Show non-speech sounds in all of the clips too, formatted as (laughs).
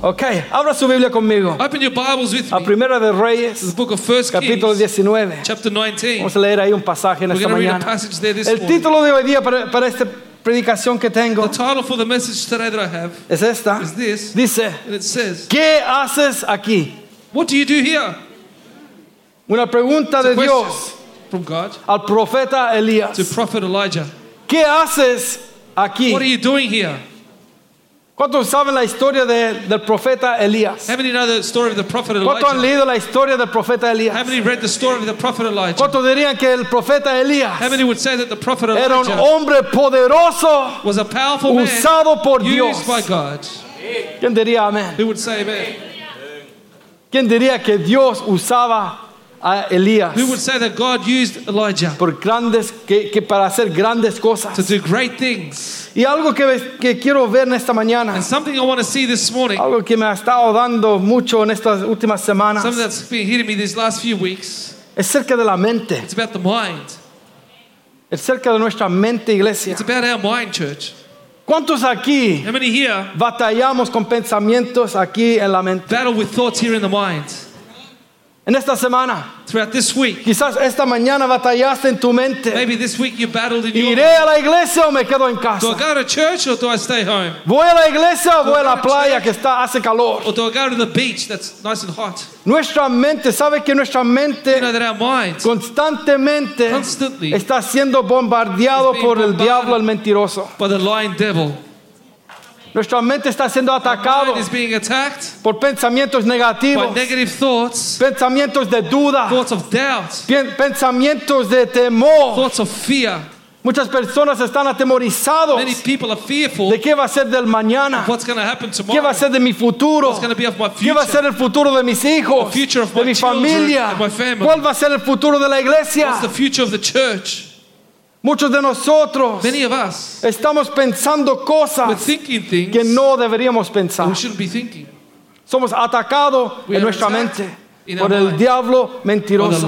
Ok, abra su Biblia conmigo. Open your Bibles with A me. Primera de The Reyes, book of First capítulo Kings, 19. chapter 19. Vamos a leer ahí un pasaje en We're esta to read a mañana. passage there this El morning. título de hoy día para, para esta predicación que tengo The title for the message today that I have es esta. is this, Dice, and it says, ¿qué haces aquí? What do you do here? Una pregunta de a Dios from God al profeta Elías. to prophet Elijah. ¿Qué haces aquí? What are you doing here? ¿Cuántos saben la historia de- del profeta Elías? How many know the story of the prophet ¿Cuántos han Elijah? leído la historia del profeta How Elías? many read the story of the prophet Elijah? ¿Cuántos dirían que el profeta Elías How many would say that the prophet era un Elijah hombre poderoso was a powerful man usado por Dios? used by God? ¿Quién diría amén? Who would say amen? ¿Quién diría que Dios usaba a Elías Who would say that God used Elijah por grandes que, que para hacer grandes to do great things? Y algo que, que quiero ver en esta mañana, And something I want to see this morning, algo que me ha estado dando mucho en estas últimas semanas, something that's been hitting me these last few weeks, es cerca de la mente, it's about the mind. es cerca de nuestra mente, iglesia. It's about our mind, church. ¿Cuántos aquí How many here batallamos con pensamientos aquí en la mente? battle with thoughts here in the mind? En esta semana, Throughout this week, quizás esta mañana batallaste en tu mente. maybe this week you battled in your ¿Iré a la iglesia o me quedo en Do I casa? go to church or do I stay home? ¿Voy a la iglesia o voy a la playa que está, hace calor? Or do I go to the beach that's nice and hot? Nuestra mente, ¿sabe que nuestra You know mente that our mind constantemente Constantly está siendo bombardeado por el diablo, el mentiroso? by the lying devil. Nuestra mente está siendo is being attacked por pensamientos by negativos, negative thoughts, pensamientos de duda, thoughts of doubt, pen- pensamientos de temor. thoughts of fear. Muchas personas están atemorizados Many people are fearful de qué va a ser del mañana, of what's going to happen qué va tomorrow, a ser de mi futuro, what's going to be of my qué va a future. ser el futuro de mis hijos, The future of de my mi familia, and my family. cuál va a ser el futuro de la iglesia. What's the future of the church? Muchos de nosotros Many of us, estamos pensando cosas que no deberíamos pensar. we. Somos atacados We en nuestra mente por el diablo mentiroso.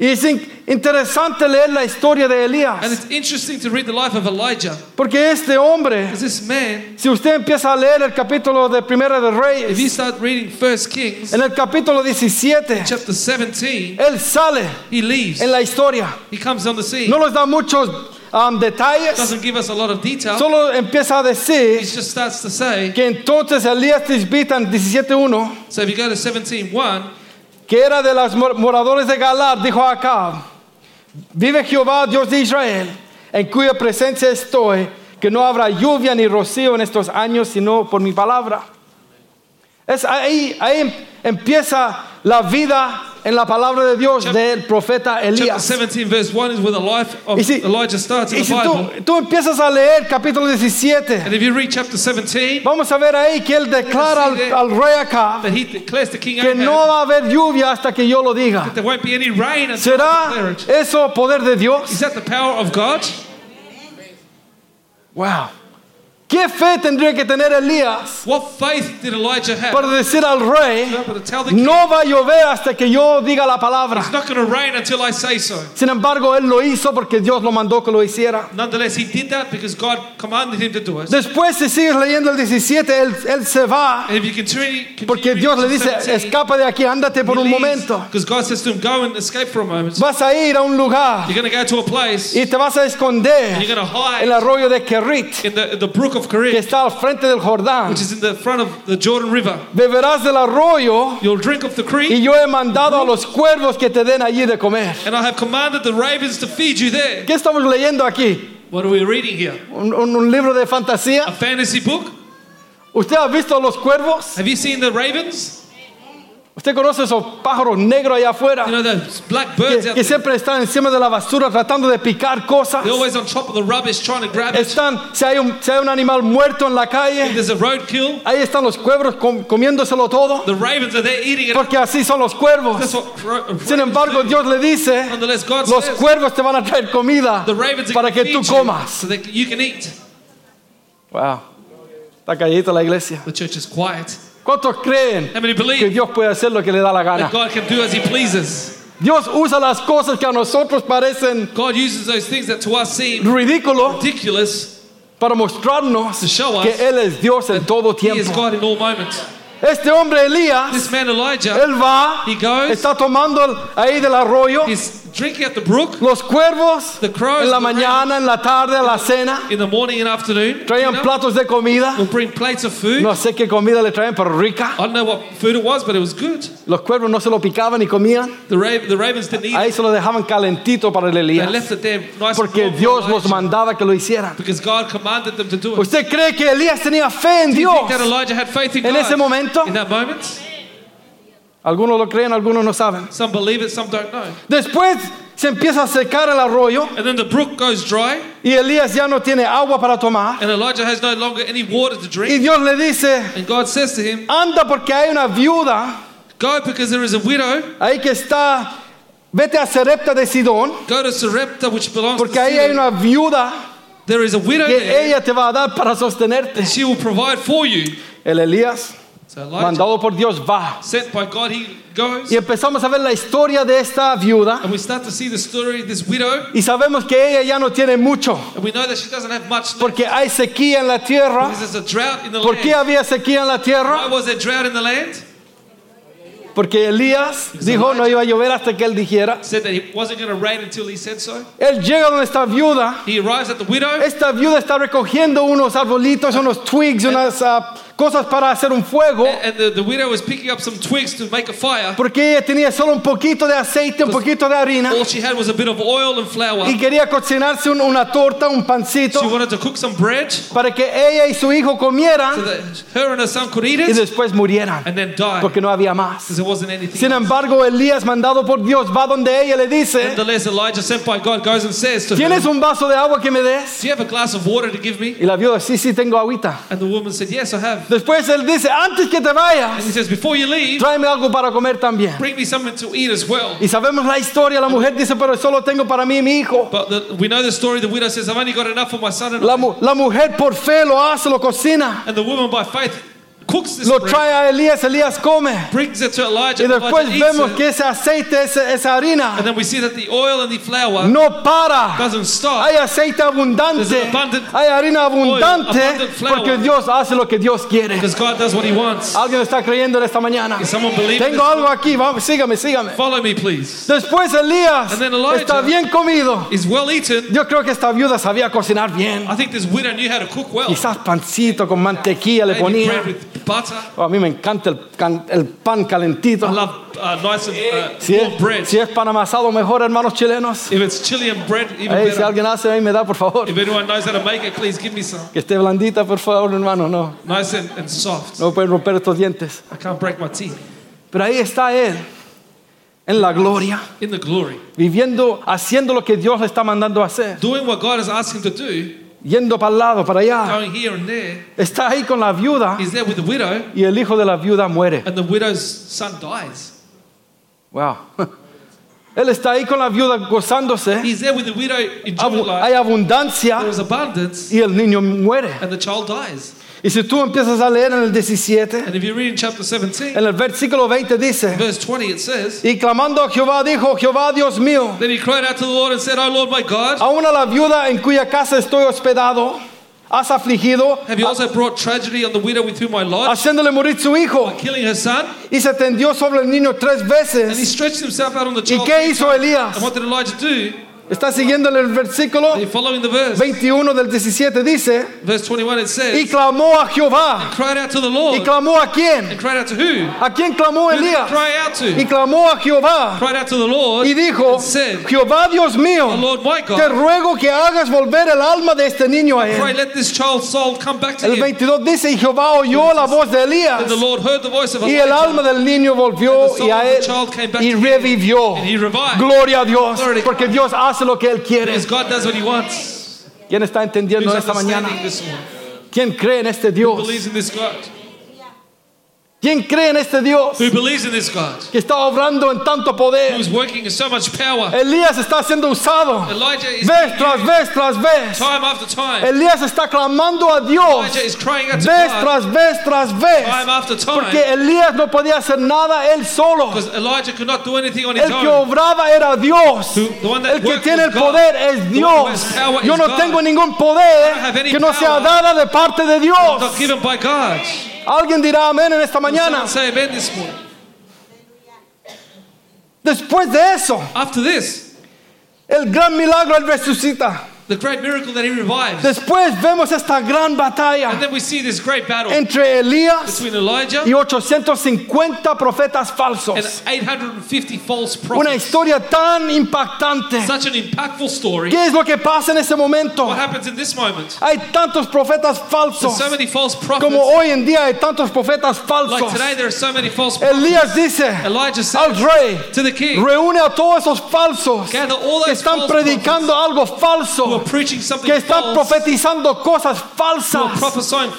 Y es in- interesante leer la historia de And Elías, it's interesting to read the life of Elijah. porque este hombre, this man, si usted empieza a leer el capítulo de Primera de if you Reyes, start reading First Kings, en el capítulo 17, chapter 17, él sale he leaves. en la historia. He comes on the scene. No nos da muchos um, detalles, Doesn't give us a lot of detail. solo empieza a He decir just starts to say, que entonces Elías en 17.1 so if you go to 17.1, que era de los mor- moradores de Galad, dijo a Acab, vive Jehová, Dios de Israel, en cuya presencia estoy, que no habrá lluvia ni rocío en estos años, sino por mi palabra. Es ahí, ahí em- empieza la vida en la palabra de Dios Chap- del profeta chapter Elías. 17, verse 1 is where the life of Y si, Elijah starts in y the si tú, Bible. tú empiezas a leer capítulo 17, And if you read chapter 17, vamos a ver ahí que él declara al, al rey Acab that he declares to King que no va a haber lluvia hasta que yo lo diga. that there won't be any rain until ¿Será eso poder de Dios? Is that the power of God? Wow. ¿Qué fe tendría que tener Elías What faith did Elijah have? para decir al rey, no va a llover hasta que yo diga la palabra? it's not going to rain until I say so. Sin embargo, él lo hizo porque Dios lo mandó que lo hiciera. Nonetheless, he did that because God commanded him to do it. Después, si sigues leyendo el 17, él, él se va And if you continue, continue porque Dios le dice, 17, escapa de aquí, ándate por un momento. Because God says to him, go and escape for a moment. Vas a ir a un lugar You're going to go to a place y te vas a esconder en el arroyo de Kerit, of que Kerit, está al frente del Jordán. which is in the front of the Jordan River. Beberás del arroyo You'll drink of the y creek, yo he mandado a los cuervos que te den allí de comer. and I have commanded the ravens to feed you there. ¿Qué estamos leyendo aquí? What are we reading here? ¿Un, un- un libro de A fantasía? fantasy book? ¿Usted ha visto los cuervos? Have you seen the ravens? Usted conoce esos pájaros negros allá afuera You know those black que, birds out que there? siempre están encima de la basura tratando de picar cosas. They're always on top of the rubbish trying to grab it. Están, si hay un, si hay un animal muerto en la calle, there's a roadkill, ahí están los cuervos com- comiéndoselo todo, the ravens are there eating it. porque así son los cuervos. That's what ro- Sin ravens embargo, do. Dios le dice, Nonetheless, God los says cuervos te van a traer comida the ravens are para que tú feed you comas. so that you can eat. Wow. Está calladita la iglesia. The church is quiet. ¿Cuántos creen que Dios puede hacer lo que le da la gana? that God can do as He pleases? Dios usa las cosas que a nosotros parecen God uses those things that to us seem ridículos ridiculous. para mostrarnos To show us que Él es Dios en todo He is tiempo. God in all moments. Este hombre Elías, This man Elijah, él va, he goes, está tomando ahí del arroyo, drinking at the brook los cuervos The crows, en la the mañana, en la tarde, a la cena, in the morning and afternoon. traían dinner. platos de comida. We'll bring plates of food. No sé qué comida le traen, pero rica. I don't know what food it was, but it was good. Los cuervos no se lo picaban ni comían. The, ra- the ravens didn't eat Ahí se lo dejaban calentito para el They Elías. left it there nice Porque Dios los mandaba que lo hicieran. Because God commanded them to do it. ¿Usted cree que Elías tenía fe en Do you think Dios? that Elijah had faith in En God ese momento? in that moment? Algunos lo creen, algunos no saben. Some believe it, some don't know. Después se empieza a secar el arroyo And then the brook goes dry, y Elías ya no tiene agua para tomar. and Elijah has no longer any water to Y drink. Dios le dice, And God says to him, anda porque hay una viuda Go because there is a widow. ahí que está, vete a Serepta de Sidón, Go to Sarepta, which belongs porque to ahí hay una viuda There is a widow que there, ella te va a dar para sostenerte. and she will provide for you. El Elías, So mandado por Dios, va. sent by God, he goes. Y empezamos a ver la historia de esta viuda And we start to see the story of this widow. y sabemos que ella ya no tiene mucho, And we know that she doesn't have much left. porque hay sequía en la tierra. Because there's a drought in the ¿Por qué land. había sequía en la Why tierra? was there drought in the land? Porque Elías dijo no iba a llover hasta que él dijera. Said that it wasn't going to rain until he said so. Él llega donde está viuda. He arrives at the widow. Esta viuda está recogiendo unos arbolitos, unos twigs, unas ah, cosas para hacer un fuego. And the, the widow was picking up some twigs to make a fire. Porque ella tenía solo un poquito de aceite, un poquito de harina. All she had was a bit of oil and flour. Y quería cocinarse un- una torta, un She pancito, wanted to cook some bread para que ella y su hijo so comieran that her and her son could eat y it después murieran. and then die. Porque no había más. Because there wasn't anything. Sin embargo, Elías, mandado por Dios, va donde ella le dice, Nonetheless, Elijah, sent by God, goes and says to ¿tienes her, un vaso de agua que me des? Do you have a glass of water to give me? Y la viuda, sí, sí, tengo agüita. And the woman said, Yes, I have. Después él dice, antes que te vayas, he says, Before you leave, tráeme algo para comer también. bring me something to eat as well. Y sabemos la historia, la mujer dice, pero solo tengo para mí y mi hijo. But the, we know the story. The widow says, I've only got enough for my son and La, la mujer por fe lo hace, lo cocina, And the woman by faith lo trae a Elías, Elías come. brings it to Elijah, Y and después vemos que ese aceite, ese- esa harina, And then we see that the oil and the flour no para. doesn't stop. Hay aceite abundante, hay harina abundante, abundant flour. porque Dios hace lo que Dios quiere. Because God does what He wants. Alguien está creyendo en esta mañana. Tengo algo aquí, vamos, sígame, sígame. Follow me, please. Después Elías And then Elijah- está bien comido. Is well eaten. Yo creo que esta viuda sabía cocinar bien. I think this widow knew how to cook well. Quizás pancito con mantequilla le ponía. Butter. Oh, a mí me encanta el, can- el pan calentito. I love uh, nice and uh, Si warm es, bread. si es pan amasado, mejor, hermanos chilenos. If it's Chilean bread, even si alguien hace, ahí me da, por favor. If anyone knows how to make it, please give me some. Que esté blandita, por favor, hermano. No, Nice and, and soft. no pueden romper estos dientes. I can't break my teeth. Pero ahí está él, en la gloria, In the glory. viviendo, haciendo lo que Dios le está mandando a hacer. Doing what God has asked him to do, Yendo para el lado, para allá. going here and there. Está ahí con la viuda He's there with the widow, y el hijo de la viuda muere. and the widow's son dies. Wow. (laughs) Él está ahí con la viuda gozándose. He's there with the widow enjoying Abu- hay abundancia y el niño muere. and the child dies. Y si tú empiezas a leer en el 17, And if you read in chapter 17, en el versículo 20 dice, verse 20, it says, y clamando a Jehová dijo, Jehová Dios mío, said, Oh Lord my God, aún a la viuda en cuya casa estoy hospedado, has afligido, have you also brought tragedy on the widow with whom I lodge, haciéndole morir su hijo. killing her son? Y se tendió sobre el niño tres And he veces. stretched himself out on the ¿Y child. qué three hizo. Elías? And what did Elijah do? Está siguiendo el versículo Are you following the verse? 21 del 17 dice, Verse 21 it y clamó a Jehová. ¿Y clamó a quién? ¿A quién clamó Elías? Y clamó a Jehová. Y dijo, Jehová Dios mío, te ruego que hagas volver el alma de este niño a él. let this child's soul come back to El him. 22 dice, y Jehová oyó la voz de Elías. Y el alma del niño volvió y a él y revivió. Gloria a Dios, porque Dios hace lo que él quiere. God does what he wants. ¿Quién está entendiendo Who's esta mañana? this? ¿Quién cree en este Dios? Believes in this God. ¿Quién cree en este Dios Who believes in this God? que está obrando en tanto poder? Who's working in so much power? Elías está siendo usado Elijah is vez tras vez tras vez. time after time. Elías está clamando a Dios Elijah is crying out to vez God tras vez tras vez. time after Porque time. Elías no podía hacer nada él solo. Because Elijah could not do anything on his El que obraba era Dios. Who- the one that El que tiene el was God. poder es Dios. power Yo no God. tengo ningún poder que no sea dada de parte de Not Dios. given by God. Alguien dirá amén en esta mañana. Someone say amen this morning. Después de eso, After this, el gran milagro él resucita. The great miracle that he revives. Después vemos esta gran batalla And then we see this great battle entre Elías between Elijah y 850 profetas falsos. and 850 false Una prophets. historia tan impactante. Such an impactful story. ¿Qué es lo que pasa en ese momento? What happens in this moment? Hay tantos profetas There's falsos. so many false prophets. Como prophets. hoy en día hay tantos profetas Like falsos. today, there are so many false prophets. Elías dice Elijah al said rey, to the king, reúne a todos esos falsos gather all que those están false predicando algo falso, something que están profetizando cosas falsas,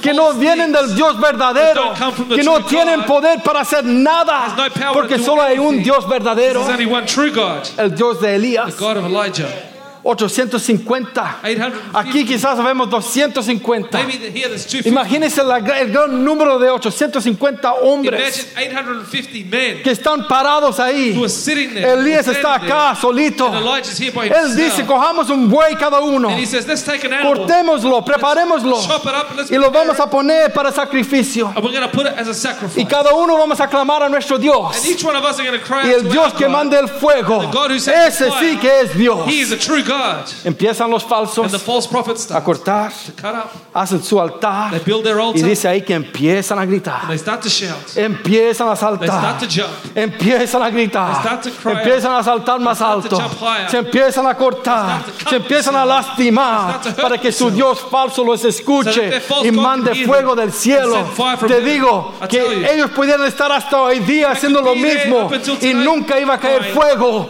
que no vienen del Dios verdadero, que no tienen poder para hacer nada, porque solo hay un. Dios verdadero, el Dios de Elías. God of Elijah. 850. 850. Aquí quizás vemos 250. Maybe the- here there's 250. Imagínense el gran número de 850 hombres Imagine 850 men que están parados ahí. Elías está acá solito. Él dice, cojamos un buey cada uno, And he says, let's take an animal. cortémoslo, preparémoslo y lo vamos a poner para sacrificio. Y cada uno vamos a clamar a nuestro Dios. And each one of us are going to cry Y el Dios que manda el fuego, ese sí que es Dios. God. Empiezan los falsos the false prophets a cortar, hacen su altar They build their y dice ahí que empiezan a gritar. They start to shout. Empiezan a They saltar. start to jump. Empiezan a gritar. They start to cry Empiezan a saltar más to alto. jump higher. Se empiezan a cortar. Se empiezan a lastimar para que su. Dios falso los escuche y mande fuego del cielo. Te digo que you. ellos pudieran estar hasta hoy día haciendo lo mismo y nunca iba a caer fuego.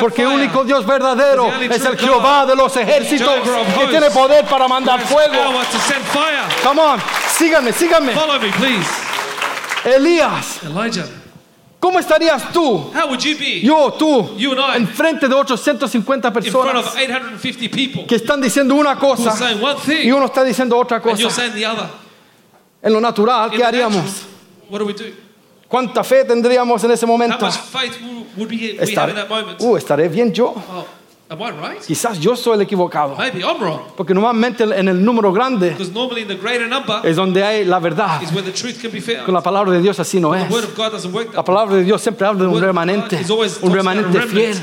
Porque el único Dios verdadero es el Jehová de los ejércitos que tiene poder para mandar fuego. Come on, síganme, síganme. Elías, ¿cómo estarías tú? how would you be Yo, tú, You and I. en frente de 850 in front personas of 850 people que están diciendo una cosa y uno está diciendo otra and you're cosa? saying the other? En lo natural, ¿qué haríamos? natural, What do we do? ¿Cuánta fe tendríamos en ese momento? uh, estaré bien yo. Am I right? Quizás yo soy el equivocado. Maybe I'm wrong. Porque normalmente en el número grande Because normally in the greater number es donde hay la verdad. is where the truth can be found. Con la palabra de Dios así no The es. word of God doesn't work that La palabra de Dios siempre habla de un. The remanente, un remanente fiel.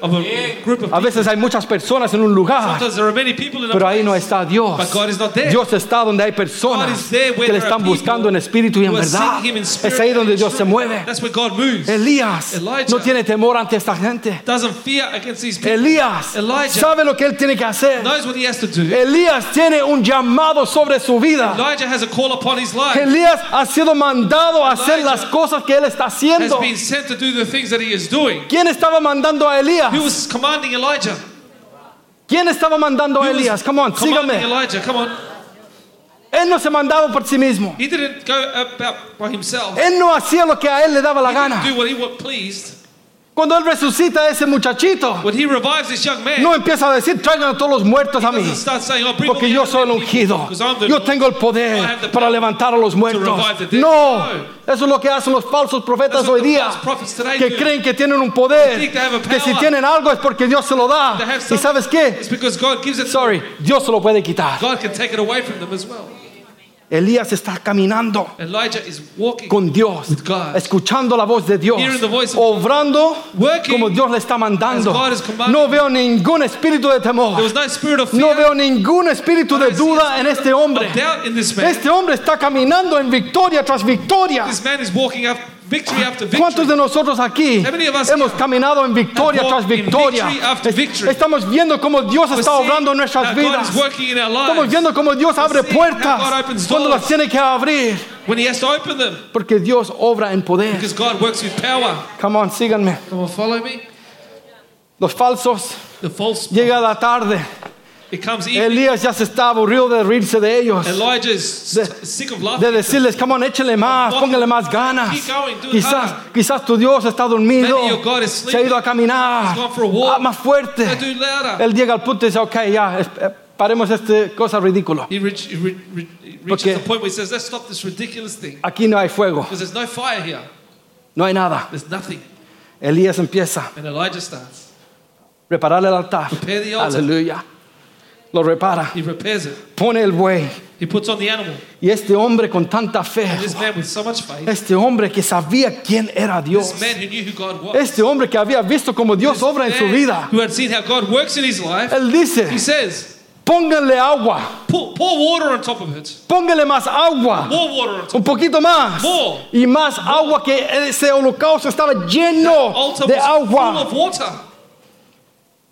Of a group of A veces hay muchas personas en un lugar, Sometimes there are many people in a pero ahí no está Dios. but God is not there. Dios está donde hay God personas is there where que le there are están buscando en espíritu y en who are verdad. seeking Him in Es ahí and donde in Dios se truth. mueve. That's where God moves. Elías Elijah. no tiene temor ante esta gente. Doesn't fear against these people. Elías Elijah sabe lo que él tiene que hacer. knows what he has to do. Elías tiene un llamado sobre su vida. Elijah has a call upon his life. Elías ha sido mandado a hacer Elijah las cosas que él está Has haciendo. been sent to do the things that he is doing. ¿Quién estaba mandando a Elías? Who was commanding Elijah? ¿Quién estaba mandando a Who was Elías? Come on, sígame. Elijah. Come on. Él no se mandaba por sí mismo. He didn't go about by himself. Él no hacía lo que a él le daba la He didn't gana. do what he wa- pleased. Cuando él resucita a ese muchachito, When he revives this young man, no empieza a decir, traigan a todos los muertos a mí. saying, "Oh, Porque yo soy el ungido. Yo tengo el poder para levantar a los muertos. No, eso es lo que hacen los falsos profetas That's hoy día. Que creen que tienen un poder. Que si tienen algo es porque Dios se lo da. ¿Y sabes qué? Sorry. Dios se lo puede quitar. God can take it away from them as well. Elías está caminando Elijah is walking con Dios, with God. escuchando la voz de Dios, Hearing the voice of obrando como Dios le está mandando. No veo ningún espíritu de temor. No fear. No veo ningún espíritu de duda en este hombre. Este hombre está caminando en victoria tras victoria. This man is walking up victory after ¿Cuántos de victory. nosotros aquí hemos caminado en victoria tras victoria? victory victory? Estamos viendo cómo Dios está obrando en nuestras vidas. Estamos viendo cómo Dios abre puertas cuando las tiene que abrir. When he has to open them. Porque Dios obra en poder. Because God works with power. Come on, síganme. Los falsos, The false. llega la tarde. Elías ya se está aburrido de reírse de ellos. De- st- sick of De decirles, come on, échale más, póngale más ganas. Quizás, quizás tu Dios está dormido. Se ha ido a caminar. Ah, más fuerte. Él llega al punto y dice, ok, ya, eh, paremos esta cosa ridícula. Porque-. Aquí no hay fuego, no fire here. no hay nada. Elías empieza a reparar el altar. Aleluya. Lo repara. He repairs it. Pone el buey. He puts on the animal. Y este hombre con tanta fe, And this man with so much faith, este hombre que sabía quién era Dios, this man who knew who God was, este hombre que había visto cómo Dios this obra en su vida, who had seen how God works in his life, él dice, he says, pónganle agua, pour, pour water on top of it. póngale más agua, More water on top. un poquito más, More. y más agua que ese holocausto estaba lleno de full agua. of water.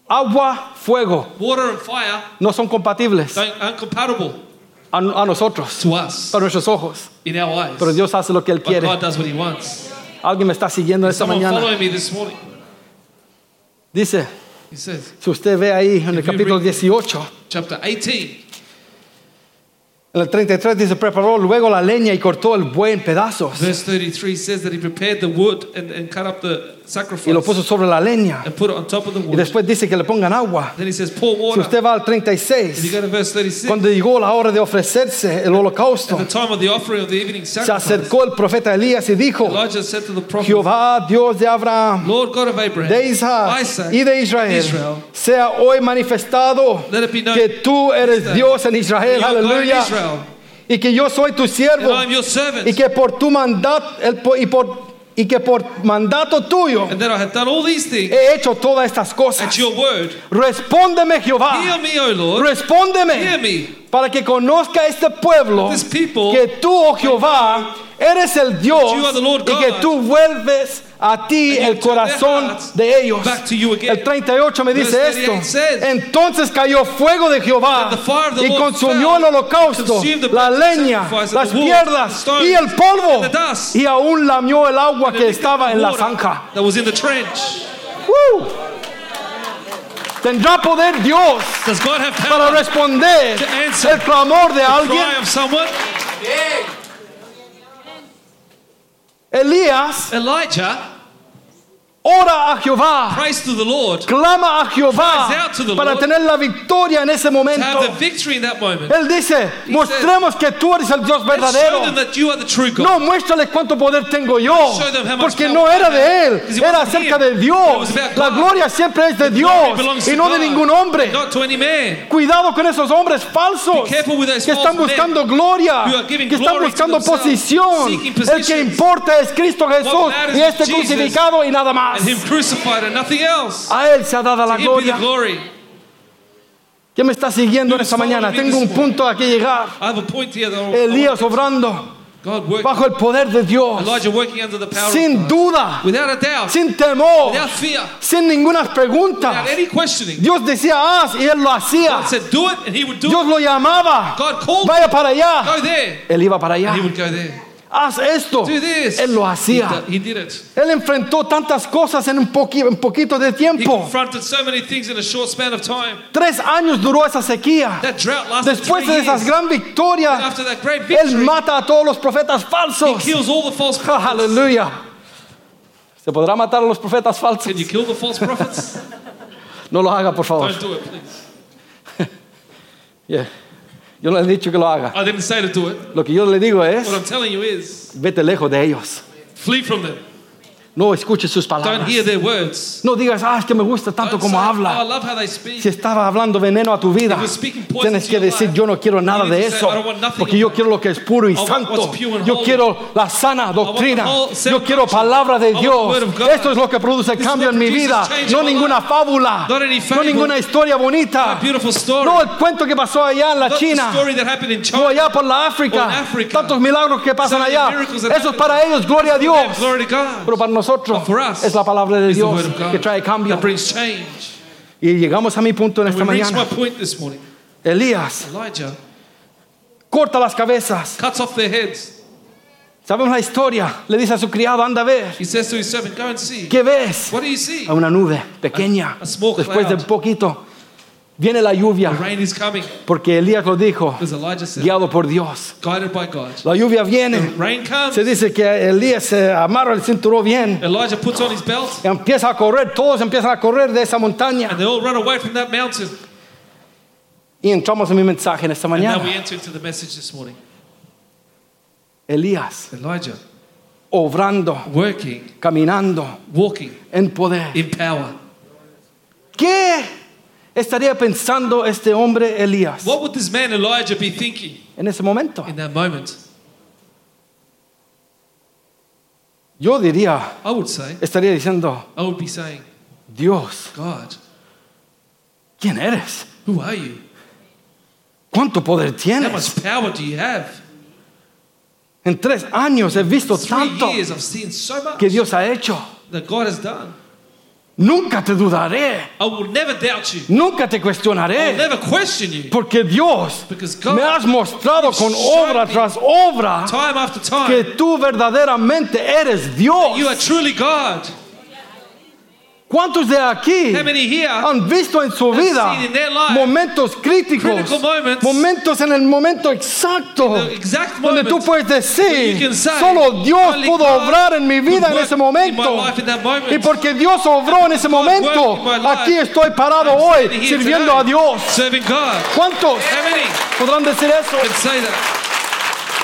Agua, fuego, Water and fire no son compatibles don't, aren't compatible a, a nosotros, to us para nuestros ojos, in our ways. pero Dios hace lo que Él But quiere. God does what he wants. Alguien me está siguiendo esta Someone mañana. following me this morning. Dice, He says, si usted ve ahí en el If you capítulo read- 18, chapter 18, en el 33 dice, preparó luego la leña y cortó el pedazos verse 33 says that he prepared the wood and, and cut up the y lo puso sobre la leña. and put it on top of the Y después dice que le pongan agua. Then he says, Si usted va al If you 36, go to verse 36, cuando llegó la hora de ofrecerse el holocausto, at the time of the offering of the evening se acercó el profeta Elías y dijo, Elijah said to the prophet, Jehová, Dios de Abraham, Lord God of Abraham, de Isaac Isaac, y de Israel, Israel, sea hoy manifestado que tú eres that Dios en Israel, aleluya, y que yo soy tu siervo, y que por tu mandato, el y, por, y que por mandato tuyo and that I have done all these things he hecho todas estas cosas. at your word. Respóndeme, Jehová, Hear me, O Lord, respóndeme. hear me. Para que conozca este pueblo This people que tú, oh Jehová, eres el Dios y que tú vuelves a ti el corazón de ellos. back to you again. El 38 me dice esto. 38 says, Entonces cayó fuego de Jehová y consumió el holocausto, la leña, las stones, y el polvo y aún lamió el agua que estaba en la zanja. That was in the trench. ¡Woo! ¿Tendrá poder Dios Does God have para responder el clamor de alguien? Elías Elijah ora a Jehová, prays to the Lord clama a Jehová para Lord tener la victoria en ese have momento. the victory in that moment. Él dice, He mostremos que tú eres el Dios verdadero. No, muéstrale cuánto poder tengo yo. Porque no era de. Él, era acerca de Dios. La gloria siempre es de Dios y no de ningún hombre. Cuidado con esos hombres falsos que están buscando gloria, que están buscando posición. El que importa es Cristo Jesús y este crucificado y nada más. And him crucified and nothing else. A Él se ha dado la gloria. ¿Quién me está siguiendo en esta mañana? Tengo un punto a que llegar. I have a point here that I- Elías obrando bajo el poder de Dios, Elijah working under the power sin duda, Without a doubt. sin temor, Without fear. sin ninguna Without pregunta. any questioning. Dios decía haz y él lo hacía. God said do it and he would do Dios it. lo llamaba. God called Vaya para Go allá. there. Él iba para allá. Haz esto. Do this. Él lo hacía. he did it. Él enfrentó tantas cosas en un poqui- en poquito de tiempo. confronted so many things in a short span of time. Tres años duró esa sequía. That Después de esas years. gran that great Él victory, mata a todos los profetas he falsos. kills all the false (laughs) prophets. Aleluya. ¿Se podrá matar a los profetas falsos? Can you kill the false prophets? (laughs) No lo haga, por favor. Don't do it, please. (laughs) Yeah. Yo no le he dicho que lo haga. I didn't say to do it. Lo que yo le digo es, What I'm telling you is vete lejos de ellos. flee from them. No escuches sus Don't palabras. hear their words. No digas, ah, es que me gusta tanto como say, "Oh, I habla. Si estaba hablando veneno a tu vida, tienes que decir, yo no quiero nada de eso, "I don't want nothing porque yo quiero lo que es puro y santo. Yo quiero la sana doctrina. Yo quiero palabra de Dios. Esto es lo que produce cambio en mi vida, no ninguna fábula, no ninguna historia bonita, no el cuento que pasó allá en la China. China. allá por la África, tantos milagros que pasan allá. Eso es para ellos, gloria a Dios. Pero para nosotros For us, es la palabra de Dios que trae cambio. Y llegamos a mi punto en esta mañana. Elías Elijah corta las cabezas. cuts off their heads. Sabemos la historia. Le dice a su criado, anda a ver. He says to his servant, Go and see. ¿Qué ves? What do you see? A una nube pequeña. A- a small Después de cloud. poquito viene la lluvia. The rain is coming. Porque Elías lo dijo, Because Elijah said, guiado por Dios. guided by God. La lluvia viene. Rain comes. Se dice que Elías se amarra el cinturón bien. Elijah puts on his belt. Y empieza a correr. Todos empiezan a correr de esa montaña. And they all run away from that mountain. Y entramos en mi mensaje en esta And now we mañana. enter into the message this morning. Elías Elijah obrando, working, caminando walking en poder. in power. ¿Qué estaría pensando este hombre Elías What would this man Elijah be thinking en ese momento? in that moment? Yo diría, I would say, estaría diciendo, I would be saying, Dios, God, ¿quién eres? who are you? ¿Cuánto poder How tienes? much power do you have? En tres años he visto Three tanto years I've seen so much que Dios ha hecho. that God has done. Nunca te dudaré, I will never doubt you. nunca te I will cuestionaré, never question you. porque Dios Because God me has mostrado con obra tras obra Time after time, que tú verdaderamente eres Dios. you are truly God. ¿Cuántos de aquí han visto en su vida momentos críticos, momentos en el momento exacto, donde tú puedes decir, solo Dios "Only pudo obrar en mi vida en ese momento. Y porque Dios obró en ese momento, aquí estoy parado hoy sirviendo a Dios. ¿Cuántos podrán decir eso?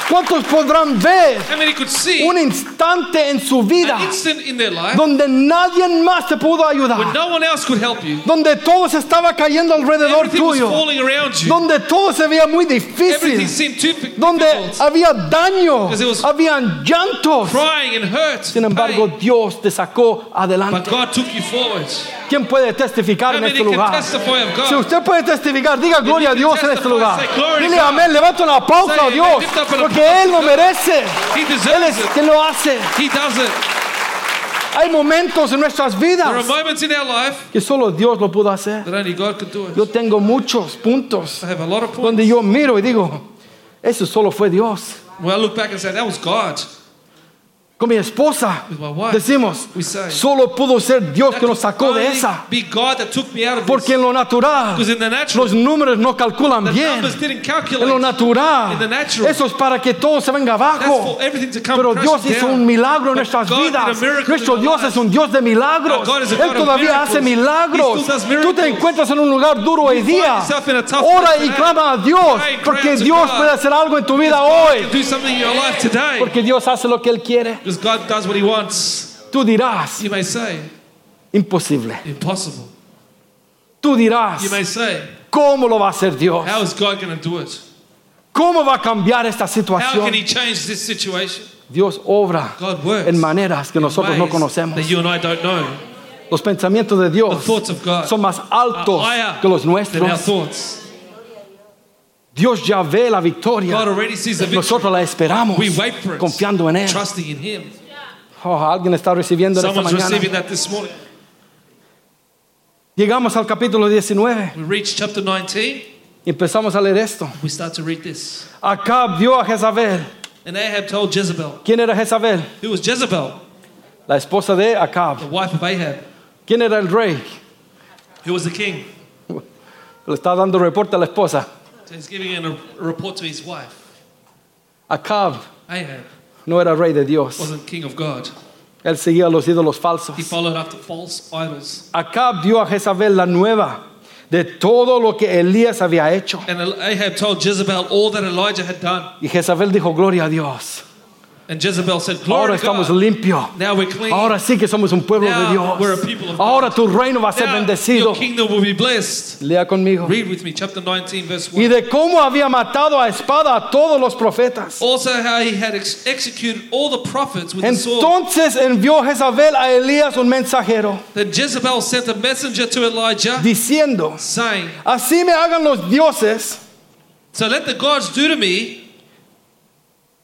¿Cuántos podrán ver un instante en su vida donde nadie más te pudo ayudar? no one else could help you? Donde todo se estaba cayendo alrededor tuyo. donde todo se veía muy difícil, donde había daño, habían llantos. Crying and hurt. Sin embargo. Dios te sacó But adelante. God took you forward. ¿Quién puede testificar en este lugar? Si usted puede testificar, diga gloria a Dios en este lugar. say, "Glory to Dile God." amén, levanta un aplauso Say a Dios, porque Él lo merece. Él es quien lo hace. He does it. Hay momentos en nuestras There are vidas moments in our life que solo Dios lo pudo hacer. that only God could do it. Yo tengo muchos puntos I have a lot of points donde yo miro y digo, eso solo fue Dios. where I look back and say, that was God. Con mi esposa decimos, solo pudo ser Dios que nos sacó de esa. Porque en lo natural, los números no calculan bien. En lo natural, eso es para que todo se venga abajo. Pero Dios hizo un milagro en nuestras vidas. Nuestro Dios es un Dios de milagros. Él todavía hace milagros. Tú te encuentras en un lugar duro hoy día. Ora y clama a Dios. Porque Dios puede hacer algo en tu vida hoy. Porque Dios hace lo que Él quiere. Because God does what He wants. Tú dirás, You may say, imposible. impossible. Tú dirás, You may say, ¿cómo lo va a hacer Dios? how is God going to do it? ¿Cómo va a cambiar esta How situación? can He change this situation? Dios obra God works en maneras que nosotros no ways conocemos. that you and I don't know. Los pensamientos de The Dios thoughts of God son más are altos higher que los than our nuestros. thoughts. Dios ya ve la victoria. Nosotros la esperamos confiando en Él. trusting in Him. Oh, alguien está recibiendo en esta mañana. Llegamos al capítulo 19 We reach chapter 19. y empezamos a leer esto. We start to read this. Acab dio a Jezabel. And Ahab told Jezebel. ¿Quién era Jezabel? Who was Jezebel? La esposa de Acab. The wife of Ahab. ¿Quién era el rey? Who was the king? Le está dando reporte a la esposa. So he's giving a report to his wife. Acab Ahab no era rey de Dios. wasn't king of God. Él seguía a los ídolos falsos. He followed after false idols. Acab dio a Jezabel la nueva de todo lo que Elías había hecho. And Ahab told Jezebel all that Elijah had done. Y Jezabel dijo, gloria a Dios. And Jezebel said, Ahora Glory estamos God. limpios. Now we're clean. Ahora sí que somos un pueblo de Now we're a Dios. people of Ahora God. tu reino va a ser Now bendecido. your kingdom will be blessed. Lea conmigo. Read with me, chapter 19, verse Y 1. de cómo había matado a espada a todos los profetas. Also, how he had ex- executed all the prophets with the sword. Entonces envió Jezabel a Elías un mensajero Then Jezebel sent a messenger to Elijah, diciendo, saying, así me hagan los dioses, So let the gods do to me,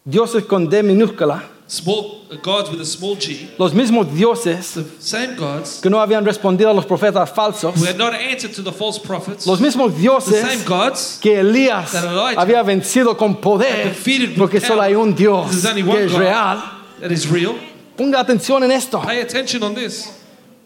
dioses con D minúscula, small gods with a small g, los mismos dioses the same gods que no habían respondido a los profetas falsos, who had not answered to the false prophets, los mismos the same dioses gods que Elías that Elijah había vencido con poder, defeated with porque solo hay un Dios There's only que es God. real. that is real. Ponga atención en esto. Pay attention on this.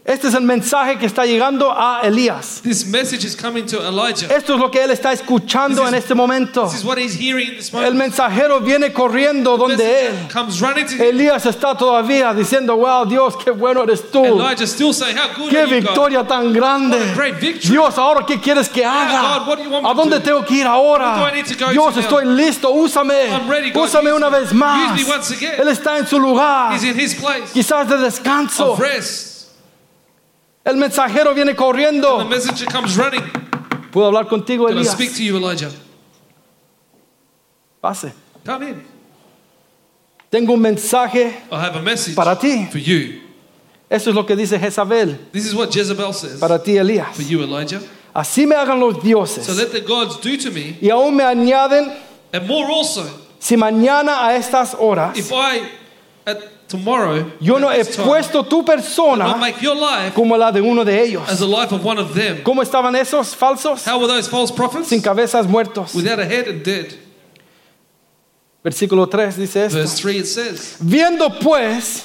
Este es el mensaje que está llegando a Elías. This message is coming to Elijah. Esto es lo que él está escuchando This is- en este momento. This is what he's hearing in this El moment. mensajero viene corriendo donde él. comes running to him. Elías está todavía diciendo, wow, Dios, qué bueno eres tú. Elijah still saying, How good Qué you, God? victoria tan grande. What a great victory. Dios, ahora qué quieres que haga? God, what do you want me ¿A dónde do? tengo que ir ahora? Where do I need to go Dios, to now? estoy listo, úsame. I'm ready, God. Úsame Use una me. vez más. Use me once again. Él está en su lugar, He's in his place quizás de descanso. of rest. El mensajero viene The corriendo. messenger comes running. ¿Puedo hablar contigo, Can I Elías? speak to you, Elijah? Pase. Come in. Tengo un mensaje. I have a message Para ti. for you. Eso es lo que dice Jezabel This is what Jezebel says para ti, Elías. for you, Elijah. Así me hagan los So dioses. let the gods do to me, Y aún me añaden, and more also, si mañana a estas horas if I at tomorrow yo no he puesto tu persona como la de uno de ellos. as the life of one of them. ¿Cómo estaban esos falsos? How were those false prophets? Sin cabezas muertos. Without a head and dead. Versículo 3 dice esto. Verse 3 it says. Viendo pues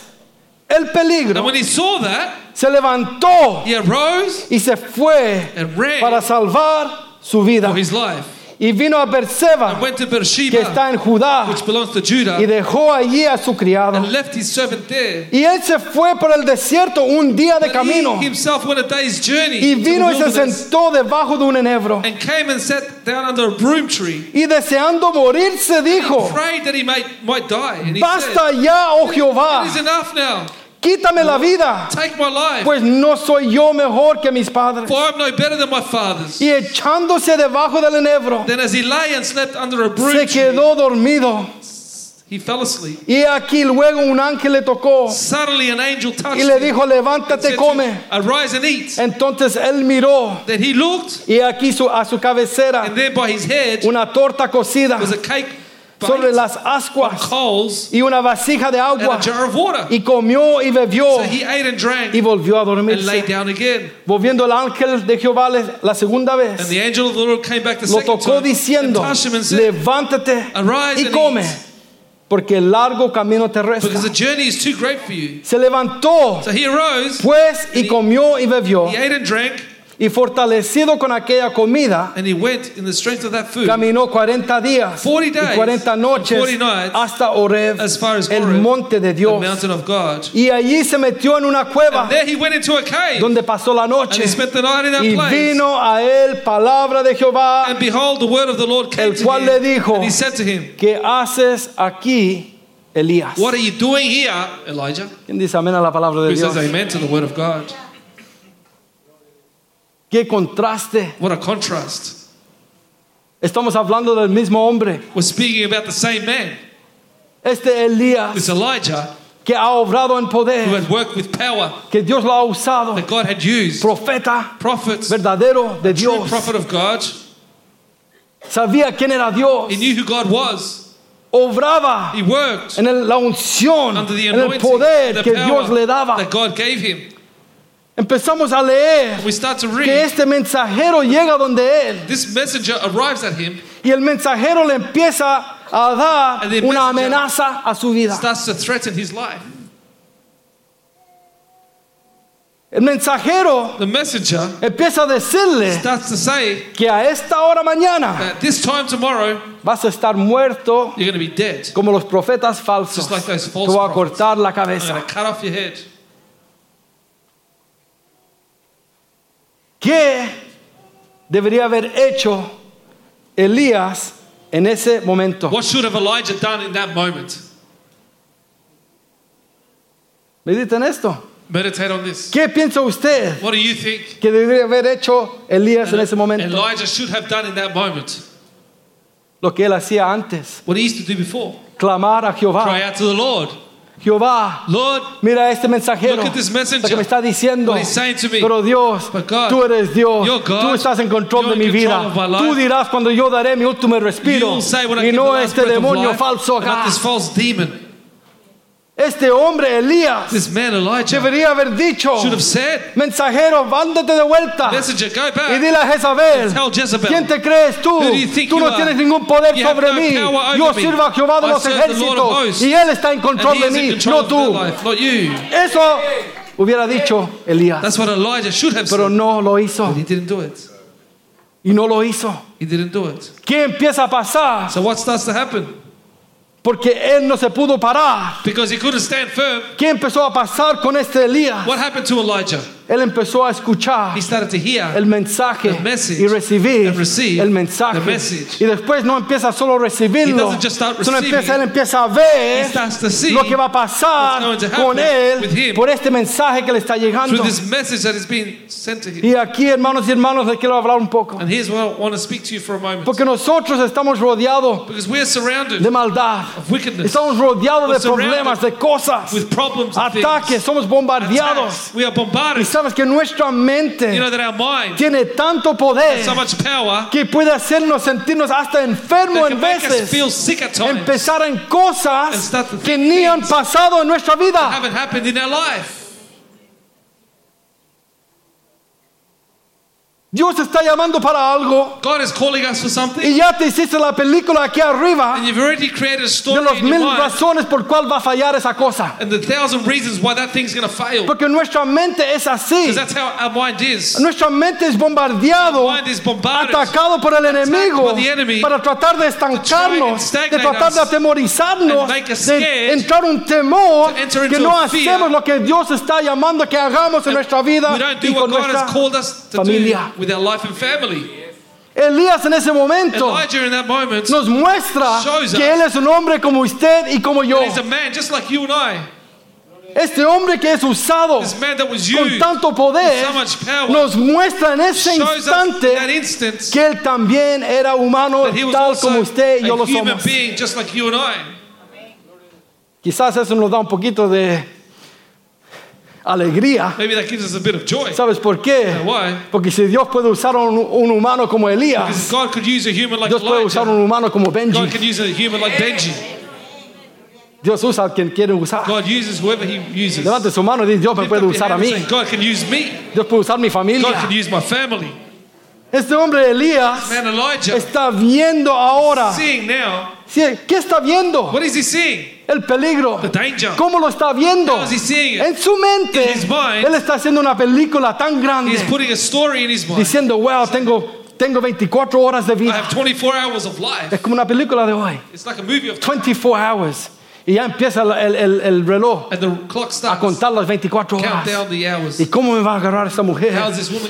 el And peligro, when he saw that, se levantó he arose y se fue and ran para salvar su vida. for his life. Y vino a Berseba, went to que está en Judá, which belongs to Judah, y dejó allí a su criado. and left his servant there. Y él se fue por el desierto un día de camino. he himself went a day's journey Y vino y se sentó debajo de un enebro. and came and sat down under a broom tree. Y deseando morirse dijo, might, might die. Basta said, ya, oh Jehová, is enough now. Quítame la vida, Take my life. pues no soy yo mejor que mis padres. For I'm no better than my fathers. Y echándose debajo del enebro, Then as he lay and slept under a broom se tree, quedó dormido. he fell asleep. Y aquí luego un ángel le tocó Suddenly an angel touched y le him. dijo, and levántate, come. Arise and eat. Entonces él miró Then he looked, y aquí su- a su cabecera and there by his head una torta cocida was a cake sobre las ascuas coals y una vasija de and agua. a jar of water. Y comió y bebió So he ate and drank y volvió a and lay dormirse. down again. Volviendo el ángel de Jehová la segunda And vez, the angel of the Lord came back the lo tocó time and diciendo, touched him and said, levántate Arise y and come, porque el largo camino te resta. Because the journey is too great for you. Se levantó So he arose, pues y comió y bebió, he ate and drank, y fortalecido con aquella comida, and he went in the strength of that food caminó 40 días 40 y days 40 and noches 40 nights hasta Oreb, as far as el monte de the Dios. mountain of God. Y allí se metió en una cueva And there he went into a cave donde pasó la and noche. he spent the night in that Y place. vino a él palabra de Jehová, And behold, the word of the Lord came El to cual him, le dijo, and he said to him, ¿qué haces aquí, Elías? What are you doing here, Elijah? ¿Quién dice amén a la palabra de Who Dios? says amen to the word of God? Qué contraste. What a contrast. Estamos hablando del mismo hombre. We're speaking about the same man, Este Elías this Elijah, que ha obrado en who poder, had worked with power que Dios lo ha usado, that God had used. profeta Prophets, verdadero de true Dios. prophet of God. Sabía quién era Dios. He knew who God was. Obraba He worked en el- la unción, under the en el anointing, poder the que Dios le daba. that God gave him. Empezamos a leer We start to que read. este mensajero llega donde él This messenger arrives at him, y el mensajero le empieza a dar una amenaza a su vida. starts to threaten his life. El mensajero The messenger empieza a decirle starts to say que a esta hora mañana that this time tomorrow vas a estar muerto you're going to be dead. como los profetas falsos. Just like those Te false voy a cortar la I'm going cabeza. to cut off your head. ¿Qué debería haber hecho Elías en ese momento? What should have Elijah done in that moment? Mediten esto. Meditate on this. ¿Qué piensa usted What do you think que debería haber hecho Elías en ese momento? Elijah should have done in that moment? Lo que él hacía antes. What he used to do before? Clamar a Cry Jehová. out to the Lord. Jehová, Lord, mira a este mensajero. Look at this messenger. Lo que me está diciendo. What he's saying to me. Pero Dios, But God, tú eres Dios. you're God. Tú estás en control de mi vida. Tú dirás cuando yo daré mi último respiro. say Y no este demonio life, falso and not acá. this false demon. Este hombre, Elías, This man Elijah debería haber dicho, should have said, mensajero, ándate de vuelta. Messenger, go Y back. dile a Jezabel, Tell Jezebel. ¿quién te crees tú? Who do you think Tú you no are? tienes ningún poder You sobre no mí. Yo sirvo a Jehová de I los ejércitos y Él está en control de mí, no tú. life, not you. Eso hubiera dicho Elías, That's what Elijah should have pero said. no lo hizo. But he didn't do it. Y no lo hizo. He didn't do it. ¿Qué empieza a pasar? So what starts to happen? Porque él no se pudo parar. Because he couldn't stand firm. ¿Qué empezó a pasar con este Elías? What happened to Elijah? Él empezó a escuchar He started to hear el mensaje The message. y recibir And receive el mensaje. the message. Y después no empieza solo a He recibirlo, doesn't just start sino empieza, él empieza a ver He lo que va a pasar con él por este mensaje que le está llegando. that is being sent to him. Y aquí, hermanos y hermanos, quiero hablar un poco. And here's what I want to speak to you for a moment. Porque nosotros estamos rodeados de maldad. of wickedness, Estamos rodeados We're de problemas, de cosas, with problems ataques, somos bombardeados. We are bombarded. Sabes que nuestra mente You know that our mind tiene tanto poder has so much power que puede hacernos sentirnos hasta enfermos en veces. feel sick at times. Empezar en And cosas start to que ni han pasado en nuestra vida. haven't happened in our life. Dios está llamando para algo God is calling us for something, y ya te hiciste la película aquí arriba and you've already created a de story in your mil razones por cuál va a fallar esa cosa. and the thousand reasons why that thing's going to fail. Porque nuestra mente es así. Because that's how our mind is. Nuestra mente es bombardeado, mind is bombarded. atacado por el enemigo by the enemy para tratar de estancarnos, de tratar de atemorizarnos, and make us de entrar un temor to enter que no hacemos lo que Dios está llamando que hagamos en nuestra vida y con nuestra familia. With our life and family. Elías en ese momento moment, nos muestra que él es un hombre como usted y como yo. he's a man just like you and I. Este hombre que es usado con tanto poder with so much power nos muestra en ese instante que él también era humano tal como usted y yo lo somos. being just like you and I. Quizás eso nos da un poquito de alegría. Maybe that gives us a bit of joy. ¿Sabes por qué? Why? Porque si Dios puede usar a un, un humano como Because Elías, God could use a human like Dios puede usar Elijah. un humano como God Benji. could use a human like Benji. Dios usa a quien quiere usar. God uses whoever He uses. Levante su mano y dice, Dios me Lift puede your usar a hand and mí. say, God can use me. Dios puede usar mi God familia. can use my family. Este hombre Elías Man, Elijah, está viendo ahora. seeing now, ¿Qué está viendo? what is he seeing? El peligro. The danger. ¿Cómo lo está viendo? How is he seeing it? En su mente, él está haciendo una película tan grande, He's putting a story in his mind. diciendo, wow, tengo, tengo 24 horas de I vida. have 24 hours of life. Es como una película de hoy. It's like a movie of 24 hours. Y ya empieza el, el- el reloj a contar las 24 Count horas. ¿Y cómo me va a agarrar esta mujer?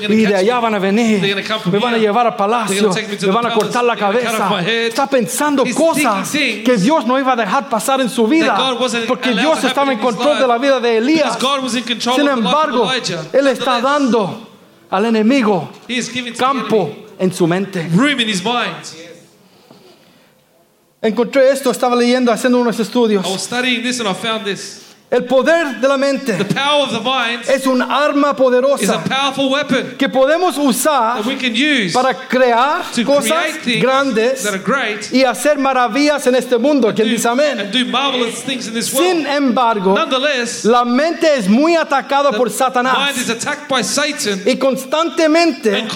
Y de allá van a venir. Me van a llevar al palacio. me to Me the van a cortar la cabeza. Está pensando cosas que Dios no iba a dejar pasar en su vida. Porque Dios estaba en control de la vida de Elías. Sin embargo. Él está dando al enemigo campo en su mente. room in his mind. Encontré esto, estaba leyendo, haciendo unos estudios. I was studying this and I found this. El poder de la mente The power of the mind es un arma poderosa que podemos usar that we can use para crear to cosas grandes y hacer maravillas en este mundo. Quien do- dice amén. Sin embargo, la mente es muy atacada por mind is Satanás attacked by Satan y constantemente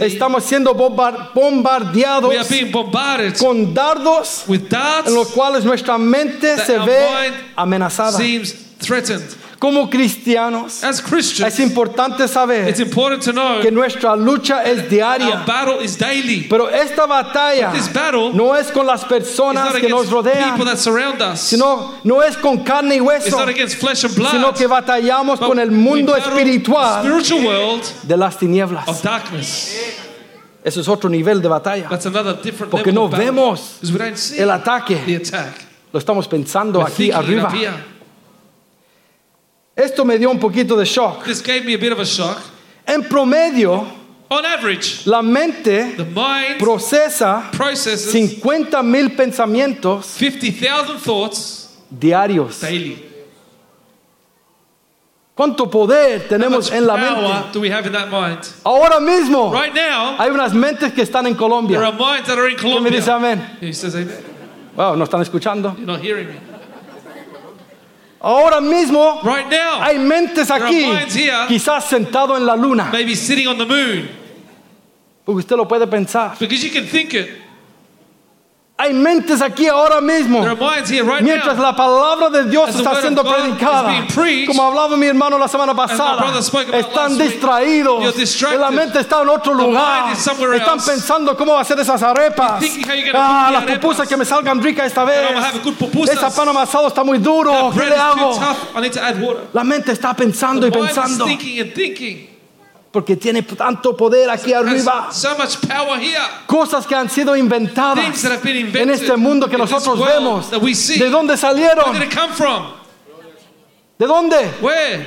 estamos siendo bombardeados con dardos with darts en los cuales nuestra mente se ve amenazada. Threatened. Como cristianos, As Christians, es importante saber it's important to know que nuestra lucha es our diaria. battle is daily. Pero esta batalla But this battle no es con las It's personas not que nos people rodean, that surround us. sino no es con carne y It's hueso, not against flesh and blood. sino que batallamos but con el we mundo espiritual spiritual world de las tinieblas. of darkness. Eso es otro nivel de batalla. That's another different Porque level no of battle. vemos Because we don't see el ataque. the attack. Lo estamos pensando We're aquí arriba. Esto me dio un poquito de shock. This gave me a bit of a shock. En promedio, On average, la mente the mind procesa processes 50 mil pensamientos 50,000 thoughts diarios. daily. ¿Cuánto poder tenemos en la mente? do we have in that mind? Ahora mismo Right now, hay unas mentes que están en there Colombia. are minds that are in ¿Quién me dice Colombia. amén? He says amen. Wow, no están escuchando. You're not hearing me. Ahora mismo Right now, hay mentes aquí, here. quizás sentado en la luna. maybe sitting on the moon. Porque usted lo puede pensar. Because you can think it. Hay mentes aquí ahora mismo. Right Mientras now. la palabra de Dios está siendo predicada, preached, como hablaba mi hermano la semana pasada, están distraídos. distracted. La mente está en otro lugar. Están pensando cómo va a hacer esas arepas. Ah, las pupusas que me salgan ricas esta vez. Esa pan amasado está muy duro. ¿Qué le hago? La mente está pensando y pensando thinking and thinking. Porque tiene tanto poder aquí arriba. So much power here. Cosas que han sido inventadas Things that have been en este mundo que nosotros vemos. that we see. ¿De dónde Where salieron? did it come from? ¿De dónde? Where?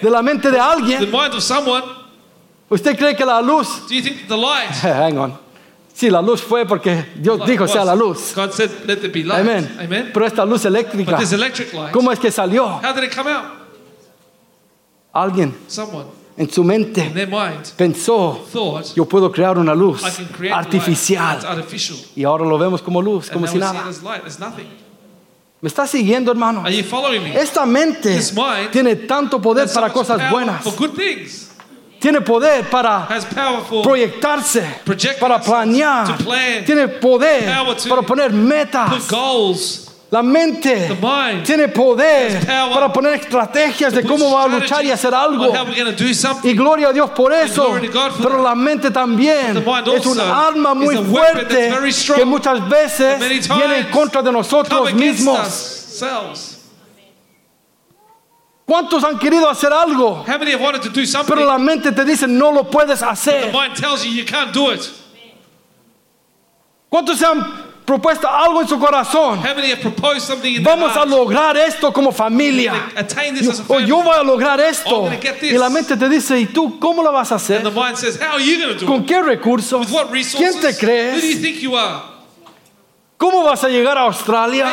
De la mente de The alguien. mind of someone. ¿Usted cree que la luz Do you think the light? (laughs) Hang on. Sí, la luz fue porque Dios light dijo sea was- la luz. God said, "Let there be light." Amen. Pero esta luz eléctrica, But light. ¿cómo es que salió? How did it come out? Alguien Someone en su mente pensó, yo puedo crear una luz "I can create light artificial. that's artificial." Y ahora lo vemos como luz, como si nada. ¿Me está siguiendo, hermano? Are you following me? Esta mente tiene tanto poder para cosas buenas. For good things. Tiene poder para proyectarse, para planear. Tiene poder para poner metas. La mente The mind tiene poder para poner estrategias de cómo va a luchar y hacer algo. Y gloria a Dios por eso. Pero la mente también es un arma muy fuerte que muchas veces viene en contra de nosotros mismos. ¿Cuántos han querido hacer algo? Pero la mente te dice no lo puedes hacer. ¿Cuántos se han propuesto algo en su corazón? Vamos a lograr esto como familia. O yo voy a lograr esto. Y la mente te dice, ¿y tú cómo lo vas a hacer? And the mind says, how are you going to do ¿Con it? qué recursos? ¿Quién te crees? ¿Cómo vas a llegar a Australia?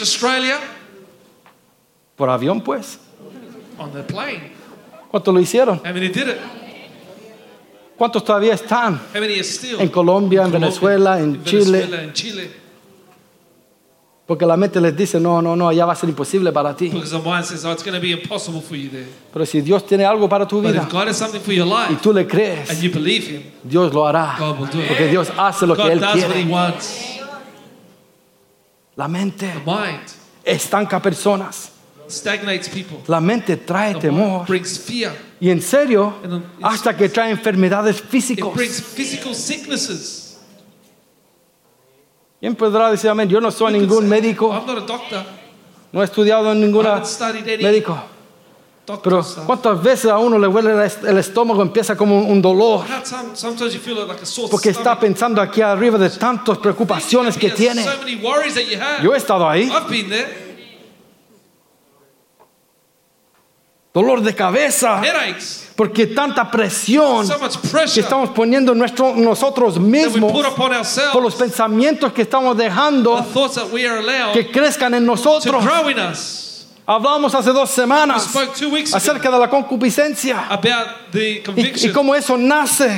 Australia? Por avión, pues. On the plane. ¿Cuántos lo hicieron? How many did it? ¿Cuántos todavía están? En Colombia, en Venezuela, en Chile. Porque la mente les dice, no, no, no, ya va a ser imposible para ti. Oh, it's going to be impossible for you there. Pero si Dios tiene algo para tu vida y tú le crees, Dios lo hará. Porque Dios hace lo que Él does what He quiere. wants. La mente estanca personas. Stagnates people. La mente trae The temor. brings fear. Y en serio, then hasta que trae enfermedades It físicas. brings physical sicknesses. ¿Quién podrá decir amén? Yo no soy You ningún say, médico, I'm not a doctor. no he estudiado en ninguna médico. Pero. ¿cuántas veces a uno le huele el est- el estómago? Empieza como un, dolor. Porque está pensando aquí arriba de tantas preocupaciones que tiene. So many worries that you have. Yo he estado ahí. I've been there. Dolor de cabeza. Headaches. Porque tanta presión So much que estamos poniendo en nuestro, nosotros mismos por los pensamientos que estamos dejando que crezcan en nosotros. Hablamos hace dos We semanas spoke two weeks ago acerca de la concupiscencia y, y cómo eso nace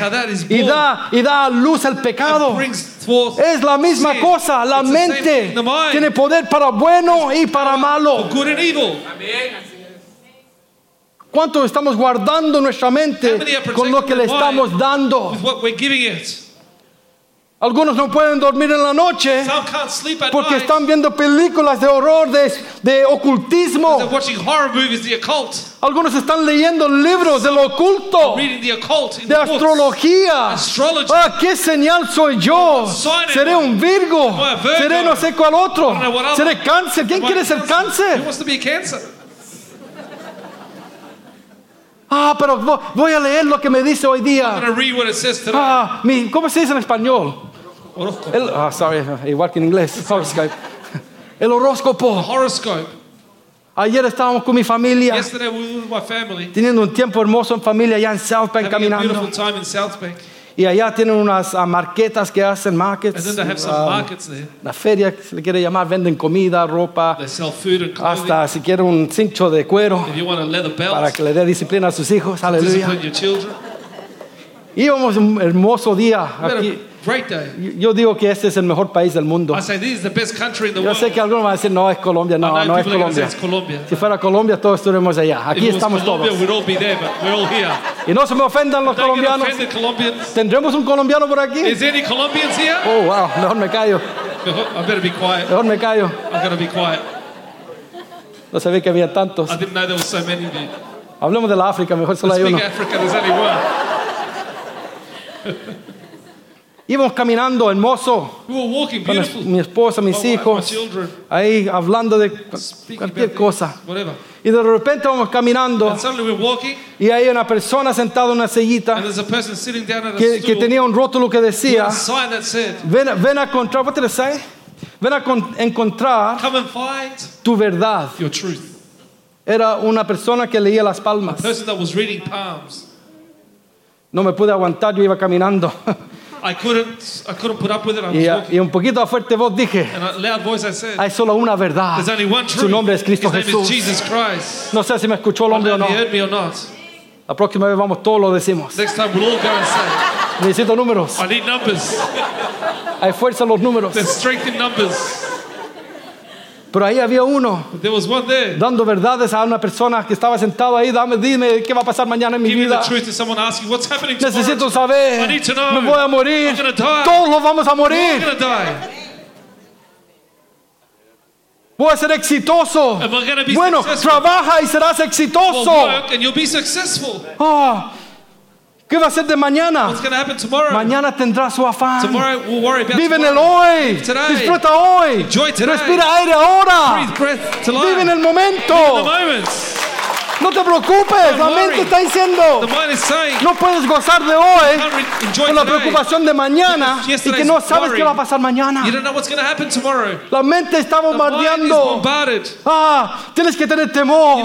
y da, y da a luz el pecado. Es la misma sin. cosa, la It's mente tiene poder para bueno y para for malo. ¿Cuánto estamos guardando nuestra mente con lo que le estamos dando? Algunos no pueden dormir en la noche porque están viendo películas de horror, de, de ocultismo. Algunos están leyendo libros de lo oculto, de astrología. Ah, ¿qué señal soy yo? Seré un Virgo. Seré no sé cuál otro. Seré cáncer. ¿Quién quiere ser cáncer? wants to be a cancer? Ah, pero vo- voy a leer lo que me dice hoy día. Ah, mi, ¿cómo se dice en español? Horóscopo. El, ah, sorry, igual que en inglés. (laughs) Horoscope. El horóscopo. Horoscope. Ayer estábamos con mi familia, Yesterday we were with my family. teniendo un tiempo hermoso en familia allá en South Bend Having a caminando. beautiful time in South Bank. Y allá tienen unas ah, marquetas que hacen And markets. then they have some markets there. la feria, se le quiere llamar, venden comida, ropa, They sell food and clothing. hasta si quiere un cincho de cuero If you want a leather para belt, que le dé disciplina a sus hijos. Aleluya. Íbamos un hermoso día aquí. Great day. Yo- digo que este es el mejor país del mundo. I say this is the best country in the Yo world. sé que algunos van a decir, no, es Colombia. I No, know no es people are going to say Colombia. it's Colombia. Si fuera Colombia, todos estuviéramos allá. If Aquí it was estamos Colombia, todos. we'd all be there, but we're all here. Y no se me ofendan los Don't get colombianos. offended, Colombians. ¿Tendremos un colombiano por aquí? Is there any Colombians here? Oh, wow, mejor me callo. I better be quiet. Mejor me callo. I'm be quiet. No sabía que había tantos. I didn't know there were so many of you. Hablemos de la África, mejor solo hay Speak uno. Africa, there's only one. (laughs) Íbamos caminando hermoso We were walking con mi esposa, mis My wife, my hijos, children, ahí hablando de speaking cualquier about cosa. whatever. Y de repente vamos caminando And suddenly we're walking, y hay una persona sentada en una and sillita there's a person sitting down at a que, que tenía un rótulo que decía, a sign that said, ven, a- ven a encontrar, what did it say? Ven a con- encontrar Come and find tu verdad. your truth. Era una persona que leía las palmas. person that was reading palms. No me pude aguantar, yo iba caminando. (laughs) I couldn't, I couldn't put up with it. I was Y, a- walking. y un poquito a fuerte voz dije, And a loud voice I said, hay solo una verdad. There's only one Su truth. nombre es Cristo His name Jesús. is Jesus Christ. No sé si me escuchó el I hombre o know no. if you heard me or not. La próxima vez vamos, todos lo decimos. Next time we'll all go and say, Necesito números. I need numbers. Hay fuerza en los números. There's strength in numbers. Pero ahí había uno there was one there. dando verdades a una persona que estaba sentado ahí. Dame, dime qué va a pasar mañana en mi vida. asking? Necesito saber. I need to know. Me voy a morir. Todos vamos a morir. Voy a ser exitoso. Bueno, successful? trabaja y serás Well, exitoso. work and you'll be successful. Ah, ¿Qué va a ser de mañana? Mañana tendrá su afán. We'll worry about Vive en el hoy. Disfruta hoy. Respira aire ahora. Breathe breath to Vive en el momento. No te preocupes. La mente está diciendo. No puedes gozar de hoy con la preocupación de mañana y que no sabes qué va a pasar mañana. La mente está bombardeando. Ah, tienes que tener temor.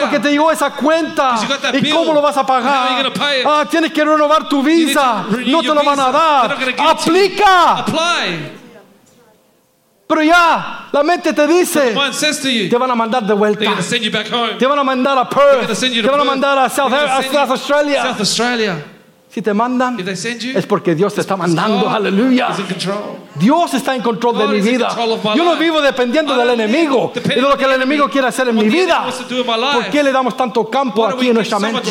Porque te llegó esa cuenta. ¿Y cómo lo vas a pagar? Ah, tienes que renovar tu visa. No te lo van a dar. Aplica. Pero ya, la mente te dice, you, te van a mandar de vuelta. going to send you back home. Te van a mandar a Perth. Te van a mandar a South, a South Australia. South Australia. Si te mandan, If they send you, es porque Dios te está mandando. Aleluya. Dios está en control de God mi is in vida. Yo no vivo dependiendo del enemigo y de lo que el enemigo quiere hacer en mi vida. ¿Por qué le damos tanto campo aquí en nuestra mente?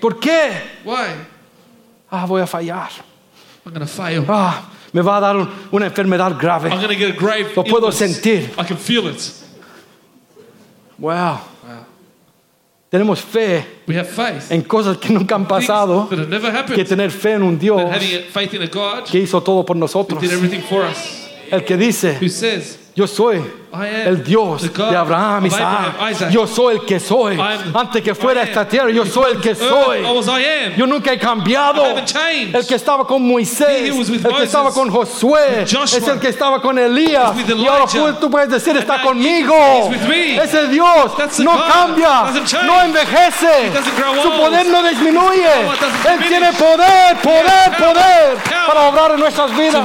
¿Por qué? Why? Ah, voy a fallar. Ah, me va a dar un- una enfermedad grave. I'm going to get a grave Lo puedo illness. sentir. I can feel it. Wow. Tenemos fe We have faith. en cosas que nunca han pasado, Things that have never que tener fe en un Dios having faith in a God que hizo todo por who nosotros. did everything for us. El que dice, Who says, yo soy el Dios de Abraham, Isaac. Yo soy el que soy. Antes que fuera esta tierra, yo soy el que soy. Yo nunca he cambiado. El que estaba con Moisés, el que estaba con Josué, es el que estaba con Elías. Y ahora tú, puedes decir, está conmigo. can say, "He's with me." Ese Dios no cambia, no envejece. Su poder no disminuye. Él tiene poder, poder, poder para obrar en nuestras vidas.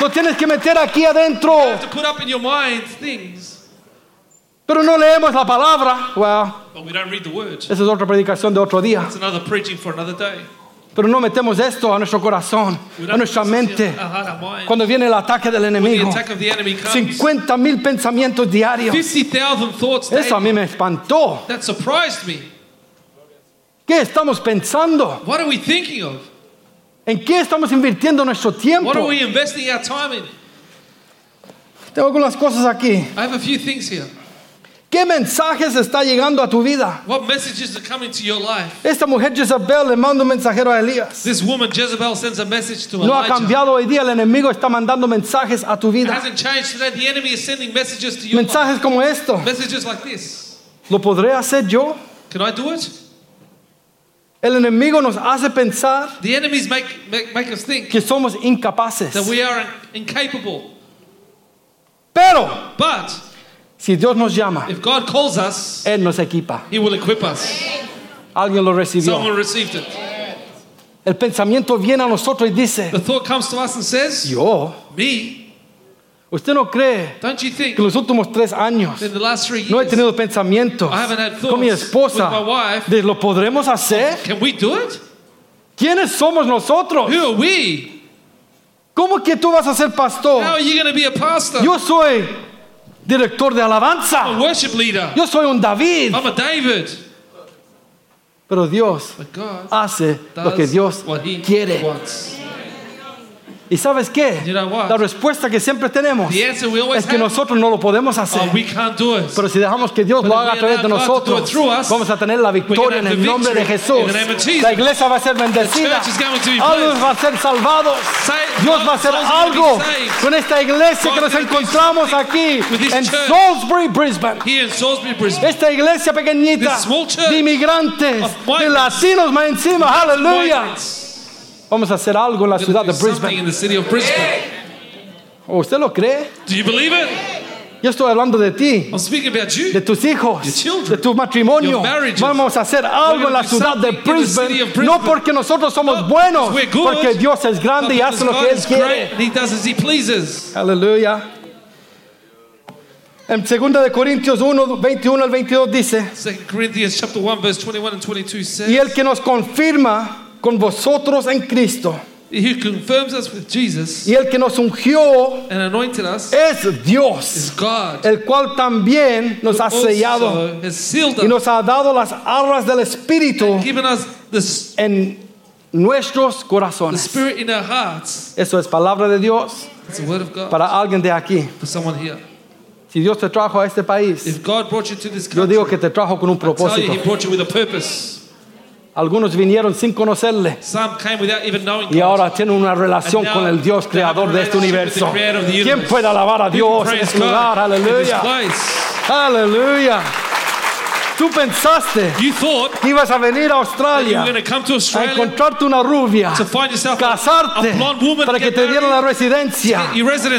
Lo tienes que meter aquí adentro. You have to put up in your mind things. Pero no leemos la palabra. Wow, But we don't read the word. esa es otra predicación de otro día. It's another preaching for another day. Pero no metemos esto a nuestro corazón, a nuestra mente. Cuando viene el ataque del enemigo. attack of the enemy comes, 50 mil pensamientos diarios. 50,000 thoughts Eso a mí me espantó. ¿Qué estamos pensando? ¿En qué estamos invirtiendo nuestro tiempo? What are we investing our time in? Tengo algunas cosas aquí. I have a few things here. ¿Qué mensajes está llegando a tu vida? What messages are coming to your life? Esta mujer Jezabel le manda un mensajero a Elías. This woman Jezebel sends a message to No ha Elijah. cambiado hoy día, el enemigo está mandando mensajes a tu It vida. hasn't changed today. The enemy is sending messages to your life. Mensajes como esto. Messages like this. ¿Lo podré hacer yo? Can I do it? El enemigo nos hace pensar The enemies make, make, make us think que somos incapaces. that we are incapable. Pero But si Dios nos llama, if God calls us, Él nos equipa. He will equip us. Alguien lo recibió. Someone received it. El pensamiento viene a nosotros y dice, The thought comes to us and says, yo, Me, usted no cree que los últimos tres años no he tenido pensamientos con mi esposa wife. de lo podremos hacer? can we do it? ¿Quiénes somos nosotros? Who are we? ¿Cómo que tú vas a ser pastor? How are you going to be a pastor? Yo soy director de a alabanza. worship leader. Yo soy un David. I'm a David. Pero Dios hace lo que Dios quiere. wants. ¿Y sabes qué? You know? La respuesta que siempre tenemos es que nosotros no lo podemos hacer. oh, we can't do it. Pero si dejamos que Dios But lo haga a través de nosotros, us, vamos a tener la victoria en el nombre de Jesús. La iglesia va a ser bendecida. blessed. van a ser salvados. Dios va a hacer algo con esta iglesia que nos encontramos aquí en. Salisbury, Brisbane. Esta iglesia pequeñita de inmigrantes, de latinos más encima, aleluya. Vamos a hacer algo en la ciudad de Brisbane. ¿O ¿Usted lo cree? Do you believe it? Yo estoy hablando de ti. I'm speaking about you. de tus hijos, Your children, de tu matrimonio. your marriages. Vamos a hacer algo en la ciudad de Brisbane, Brisbane. no porque nosotros somos Not buenos, we're good, porque Dios es grande y hace lo que Él quiere. Aleluya. En 2 de Corintios 1, 21 al 22 dice, 2 Corinthians chapter 1 verse 21 and 22 says, y el que nos confirma con vosotros en Cristo, He confirms us with Jesus y el que nos ungió and anointed us es is Dios, God. el cual también nos ha sellado y nos ha dado las arras del Espíritu given us the, s- en nuestros corazones. In our hearts. Eso es palabra de Dios It's the word of God para alguien de aquí. for someone here. Si Dios te trajo a este país, If God brought you to this yo country, digo que te trajo con un propósito. Algunos vinieron sin conocerle y ahora tienen una relación con el Dios creador de este universo. ¿Quién puede alabar a Dios en este lugar? Aleluya. Aleluya. Tú pensaste You thought que ibas a venir a that you Australia were to come to a Australia encontrarte una rubia, to find yourself a, casarte a blonde woman para que te dieran la residencia.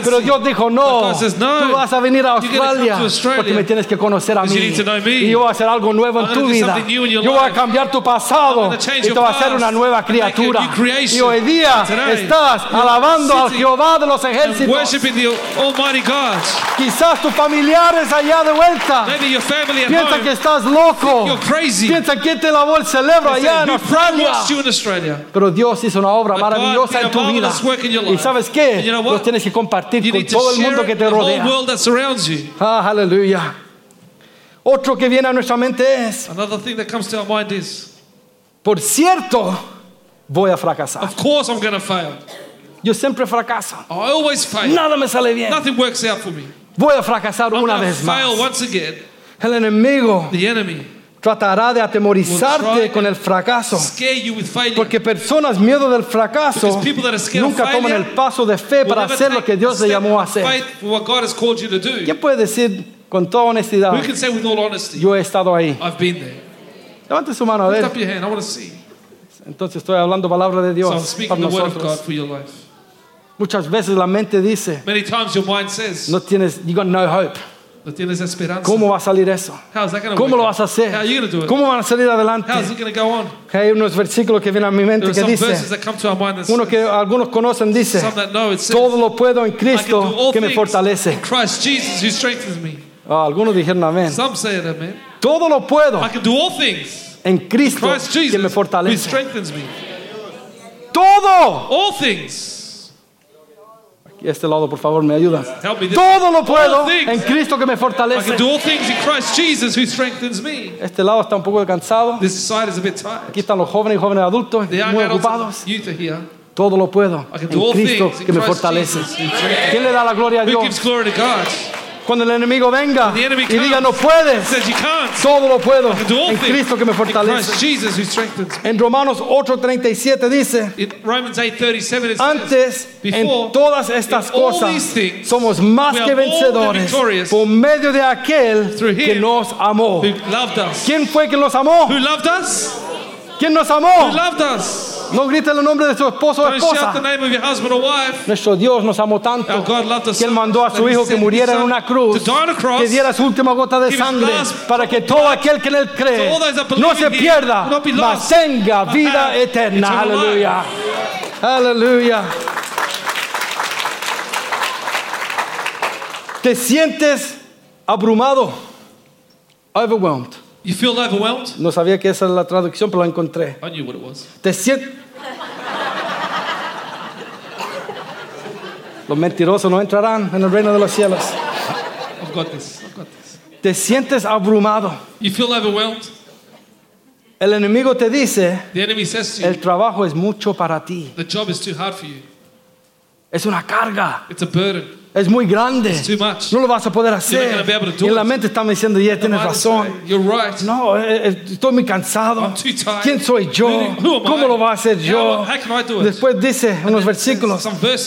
Pero Dios dijo, no, says, no. tú vas a venir a Australia to Australia porque me tienes que conocer a mí. Y yo voy a hacer algo nuevo en tu vida. Yo voy a cambiar tu pasado y te voy a hacer una nueva a criatura. Y hoy día Today, estás alabando al Jehová de los ejércitos. Quizás tus familiares allá de vuelta piensan que estás loco. you're crazy. Piensan que te lavó el cerebro They allá say, en "Who Australia. Pero Dios hizo una obra But maravillosa en tu vida. Y sabes qué? You know? Lo tienes que compartir You con todo el mundo que te rodea. Ah, aleluya. Otro que viene a nuestra mente es, Another thing that comes to our mind is, por cierto, voy a fracasar. of course I'm going to fail. Yo siempre fracaso. I always fail. Nada me sale bien. Nothing works out for me. Voy a fracasar I'm una vez fail más. once again. El enemigo The enemy tratará de atemorizarte con el fracaso. Porque personas miedo del fracaso nunca toman el paso de fe para hacer lo que Dios le llamó a hacer. ¿Quién puede decir con toda honestidad, yo he estado ahí? Levante su mano a ver. Entonces estoy hablando palabra de Dios para nosotros. Muchas veces la mente dice, no tienes, you got no hope. No tienes esperanza. ¿Cómo va a salir eso? ¿Cómo lo vas a hacer? ¿Cómo van a salir adelante? Hay unos versículos que vienen a mi mente que some verses dice, that come to our mind that uno que algunos conocen dice, todo lo puedo en Cristo que me fortalece. Ah, algunos dijeron amén. Todo lo puedo en Cristo que me fortalece. Todo. All things. Y este lado, por favor, me. This. Todo lo puedo en Cristo que me fortalece. Este lado está un poco cansado. Aquí están los jóvenes y jóvenes adultos muy ocupados. Todo lo puedo en Cristo que me fortalece. ¿Quién le da la gloria a Dios? Cuando el enemigo venga The enemy y diga no puedes, todo lo puedo en Cristo que me fortalece. En Romanos 8:37 dice, In Romans 8:37 it says, antes en todas estas cosas somos más que vencedores por medio de aquel que nos amó. ¿Quién fue que nos amó? Who? ¿Quién nos Who amó? loved us? No grite el nombre de su esposo o Don't shout the esposa. name of your husband or wife. Nuestro Dios nos amó tanto Our God loved us que Él so mandó a much su that he Hijo que sent his muriera en son una cruz, to die on a cross, que diera su última gota de give his sangre last para que todo aquel que en Él cree So all those that believe no in se him pierda, will not be mas lost, tenga but vida have eterna. eternal Aleluya. Aleluya. Te sientes abrumado, overwhelmed. You feel overwhelmed? No sabía que esa era la traducción, pero la encontré. I knew what it was. Te sientes. Los mentirosos no entrarán en el reino de los cielos. I've got this. I've got this. Te sientes abrumado. You feel overwhelmed? El enemigo te dice, The enemy says to you, el trabajo es mucho para ti. the job is too hard for you. Es una carga. It's a burden. Es muy grande. It's too much. No lo vas a poder hacer. Y en la mente estamos diciendo, ya tienes Might razón. You're right. No, eh, eh, estoy muy cansado. I'm too tired. ¿Quién soy yo? Who ¿Cómo I? lo va a hacer yo? How- how can I do it? Después dice unos versículos.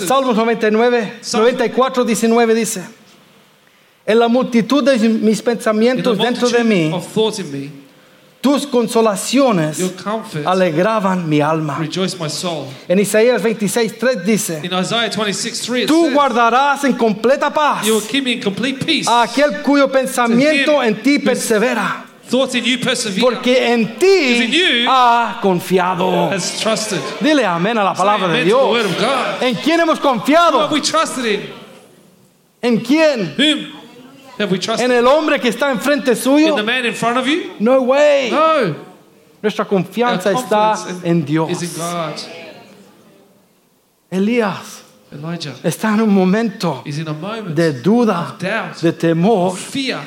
Salmos 99, Psalms- 94, 19 dice. En la multitud de mis pensamientos dentro de mí, tus consolaciones alegraban mi alma. rejoice my soul. En Isaías 26, 3 dice, In Isaiah 26, 3, it tú says, guardarás en completa paz a aquel cuyo pensamiento en ti persevera, porque en ti ha confiado. has trusted. Dile amén a la palabra de Dios. ¿En quién hemos confiado? ¿En quién? Have we trusted? ¿En el hombre que está enfrente In suyo? the man in front of you? No way. No. Nuestra Our confianza está en Dios. is in God. Elías Elijah está en un momento is in a moment de duda, of doubt, de temor, fear.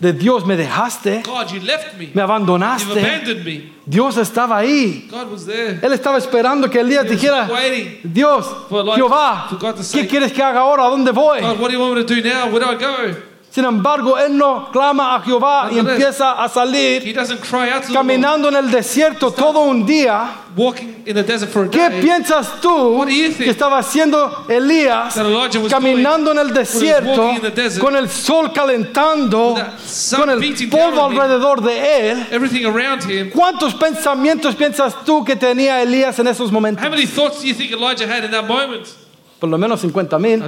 de Dios me dejaste, God, you left me. me abandonaste. abandoned me. Dios estaba ahí. God was there. Él estaba esperando que Elías dijera. Dios, Jehová, ¿qué quieres que haga ahora? ¿A dónde voy? God, what do you want me to do now? Where do I go? Sin embargo, él no clama a Jehová y empieza a salir He doesn't cry out to the Lord, caminando en el desierto todo un día. walking in the desert for a ¿Qué piensas tú What do you think? que estaba haciendo Elías caminando en el desierto walking in the desert, con el sol calentando, con el polvo alrededor de él? Everything around him. ¿Cuántos pensamientos piensas tú que tenía Elías en esos momentos? How many thoughts do you think Elijah had in that moment? Por lo menos 50 mil.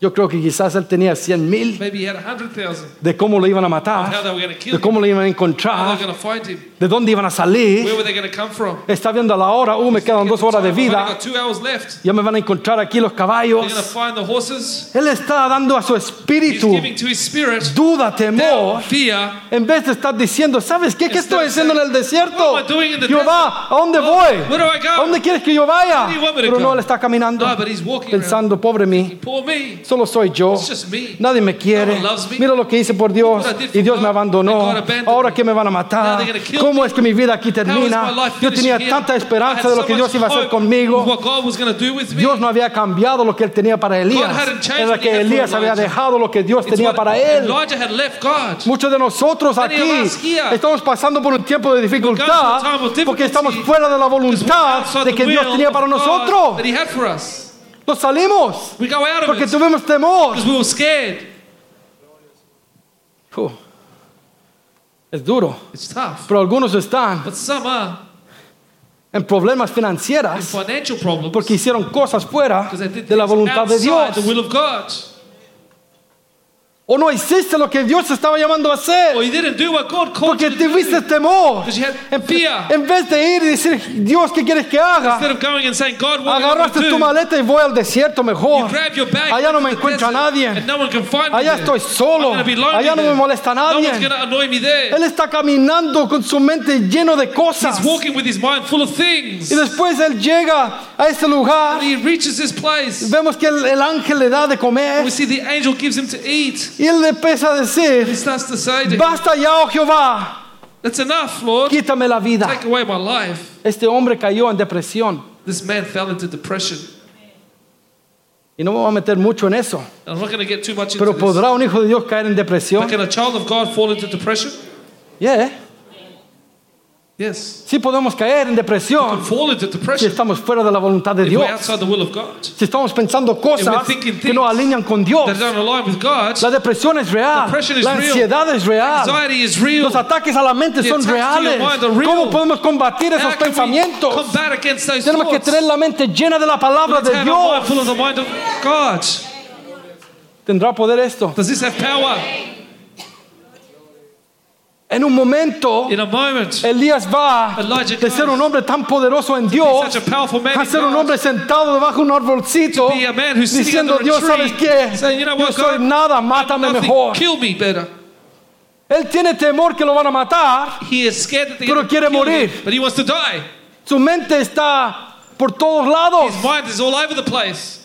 At least 50,000. Yo creo que quizás él tenía 100 mil Maybe he had 100,000. de cómo lo iban a matar, de cómo lo iban a encontrar, de dónde iban a salir. Está viendo la hora, uh, me quedan dos horas de vida, ya me van a encontrar aquí los caballos. Él está dando a su espíritu duda, temor, en vez de estar diciendo, ¿sabes qué? ¿Qué estoy haciendo en el desierto? "What am I doing in the Jehová, ¿a dónde voy? ¿A dónde quieres que yo vaya? Pero no, él está caminando around. pensando, pobre mí. Solo soy yo. Nadie me quiere. Mira lo que hice por Dios y Dios me abandonó. Ahora que me van a matar. ¿Cómo es que mi vida aquí termina? Yo tenía tanta esperanza de lo que Dios iba a hacer conmigo. Dios no había cambiado lo que él tenía para Elías. Era que Elías había Elijah. dejado lo que Dios tenía para él. Muchos de nosotros aquí estamos pasando por un tiempo de dificultad porque estamos fuera de la voluntad de que Dios tenía para nosotros. Nos salimos We go out of porque it tuvimos temor. because we were scared. Es duro, It's tough. pero algunos están But some are en problemas in financieras financial problems porque hicieron cosas fuera because they did de la voluntad de Dios. the will of God. O no hiciste lo que Dios estaba llamando a hacer Or you didn't do what God called porque you tuviste temor. You En, vez de ir y decir, Dios, ¿qué quieres que haga? Saying, you Agarraste tu maleta y voy al desierto You mejor. your bag, Allá no me encuentra nadie. No Allá estoy solo. Allá no me molesta No nadie. there. Él está caminando con su mente lleno de cosas. Y después él llega a este lugar. Vemos que el, el ángel le da de comer. We see the angel gives him to eat. Y él empieza a He decir, starts to say to him, basta ya, oh Jehová, That's enough, Lord. quítame la vida. Take away my life. Este hombre cayó en depresión. This man fell into depression. Y no me voy a meter mucho en eso. I'm not going to get too much into Pero this. ¿podrá un hijo de Dios caer en But depresión? can a child of God fall into depression? Yeah. Yes. Sí podemos caer en depresión si estamos fuera de la voluntad de Dios. Si estamos pensando cosas que no alinean con Dios. La depresión es real. La real. ansiedad es real. Los ataques a la mente The son reales. ¿Cómo podemos combatir How esos pensamientos? Tenemos que tener la mente llena de la palabra de Dios. ¿Tendrá poder esto? Does this have power? En un momento, In a moment, Elías va Elijah de ser un hombre tan poderoso en Dios a ser un hombre sentado debajo de un arbolcito diciendo, Dios, ¿sabes qué? saying, you know Yo what, soy God, nada, mátame nothing. mejor. Kill me better. Él tiene temor que lo van a matar. He is that Pero quiere kill him, morir. but he wants to die. Su mente está por todos lados. His mind is all over the place.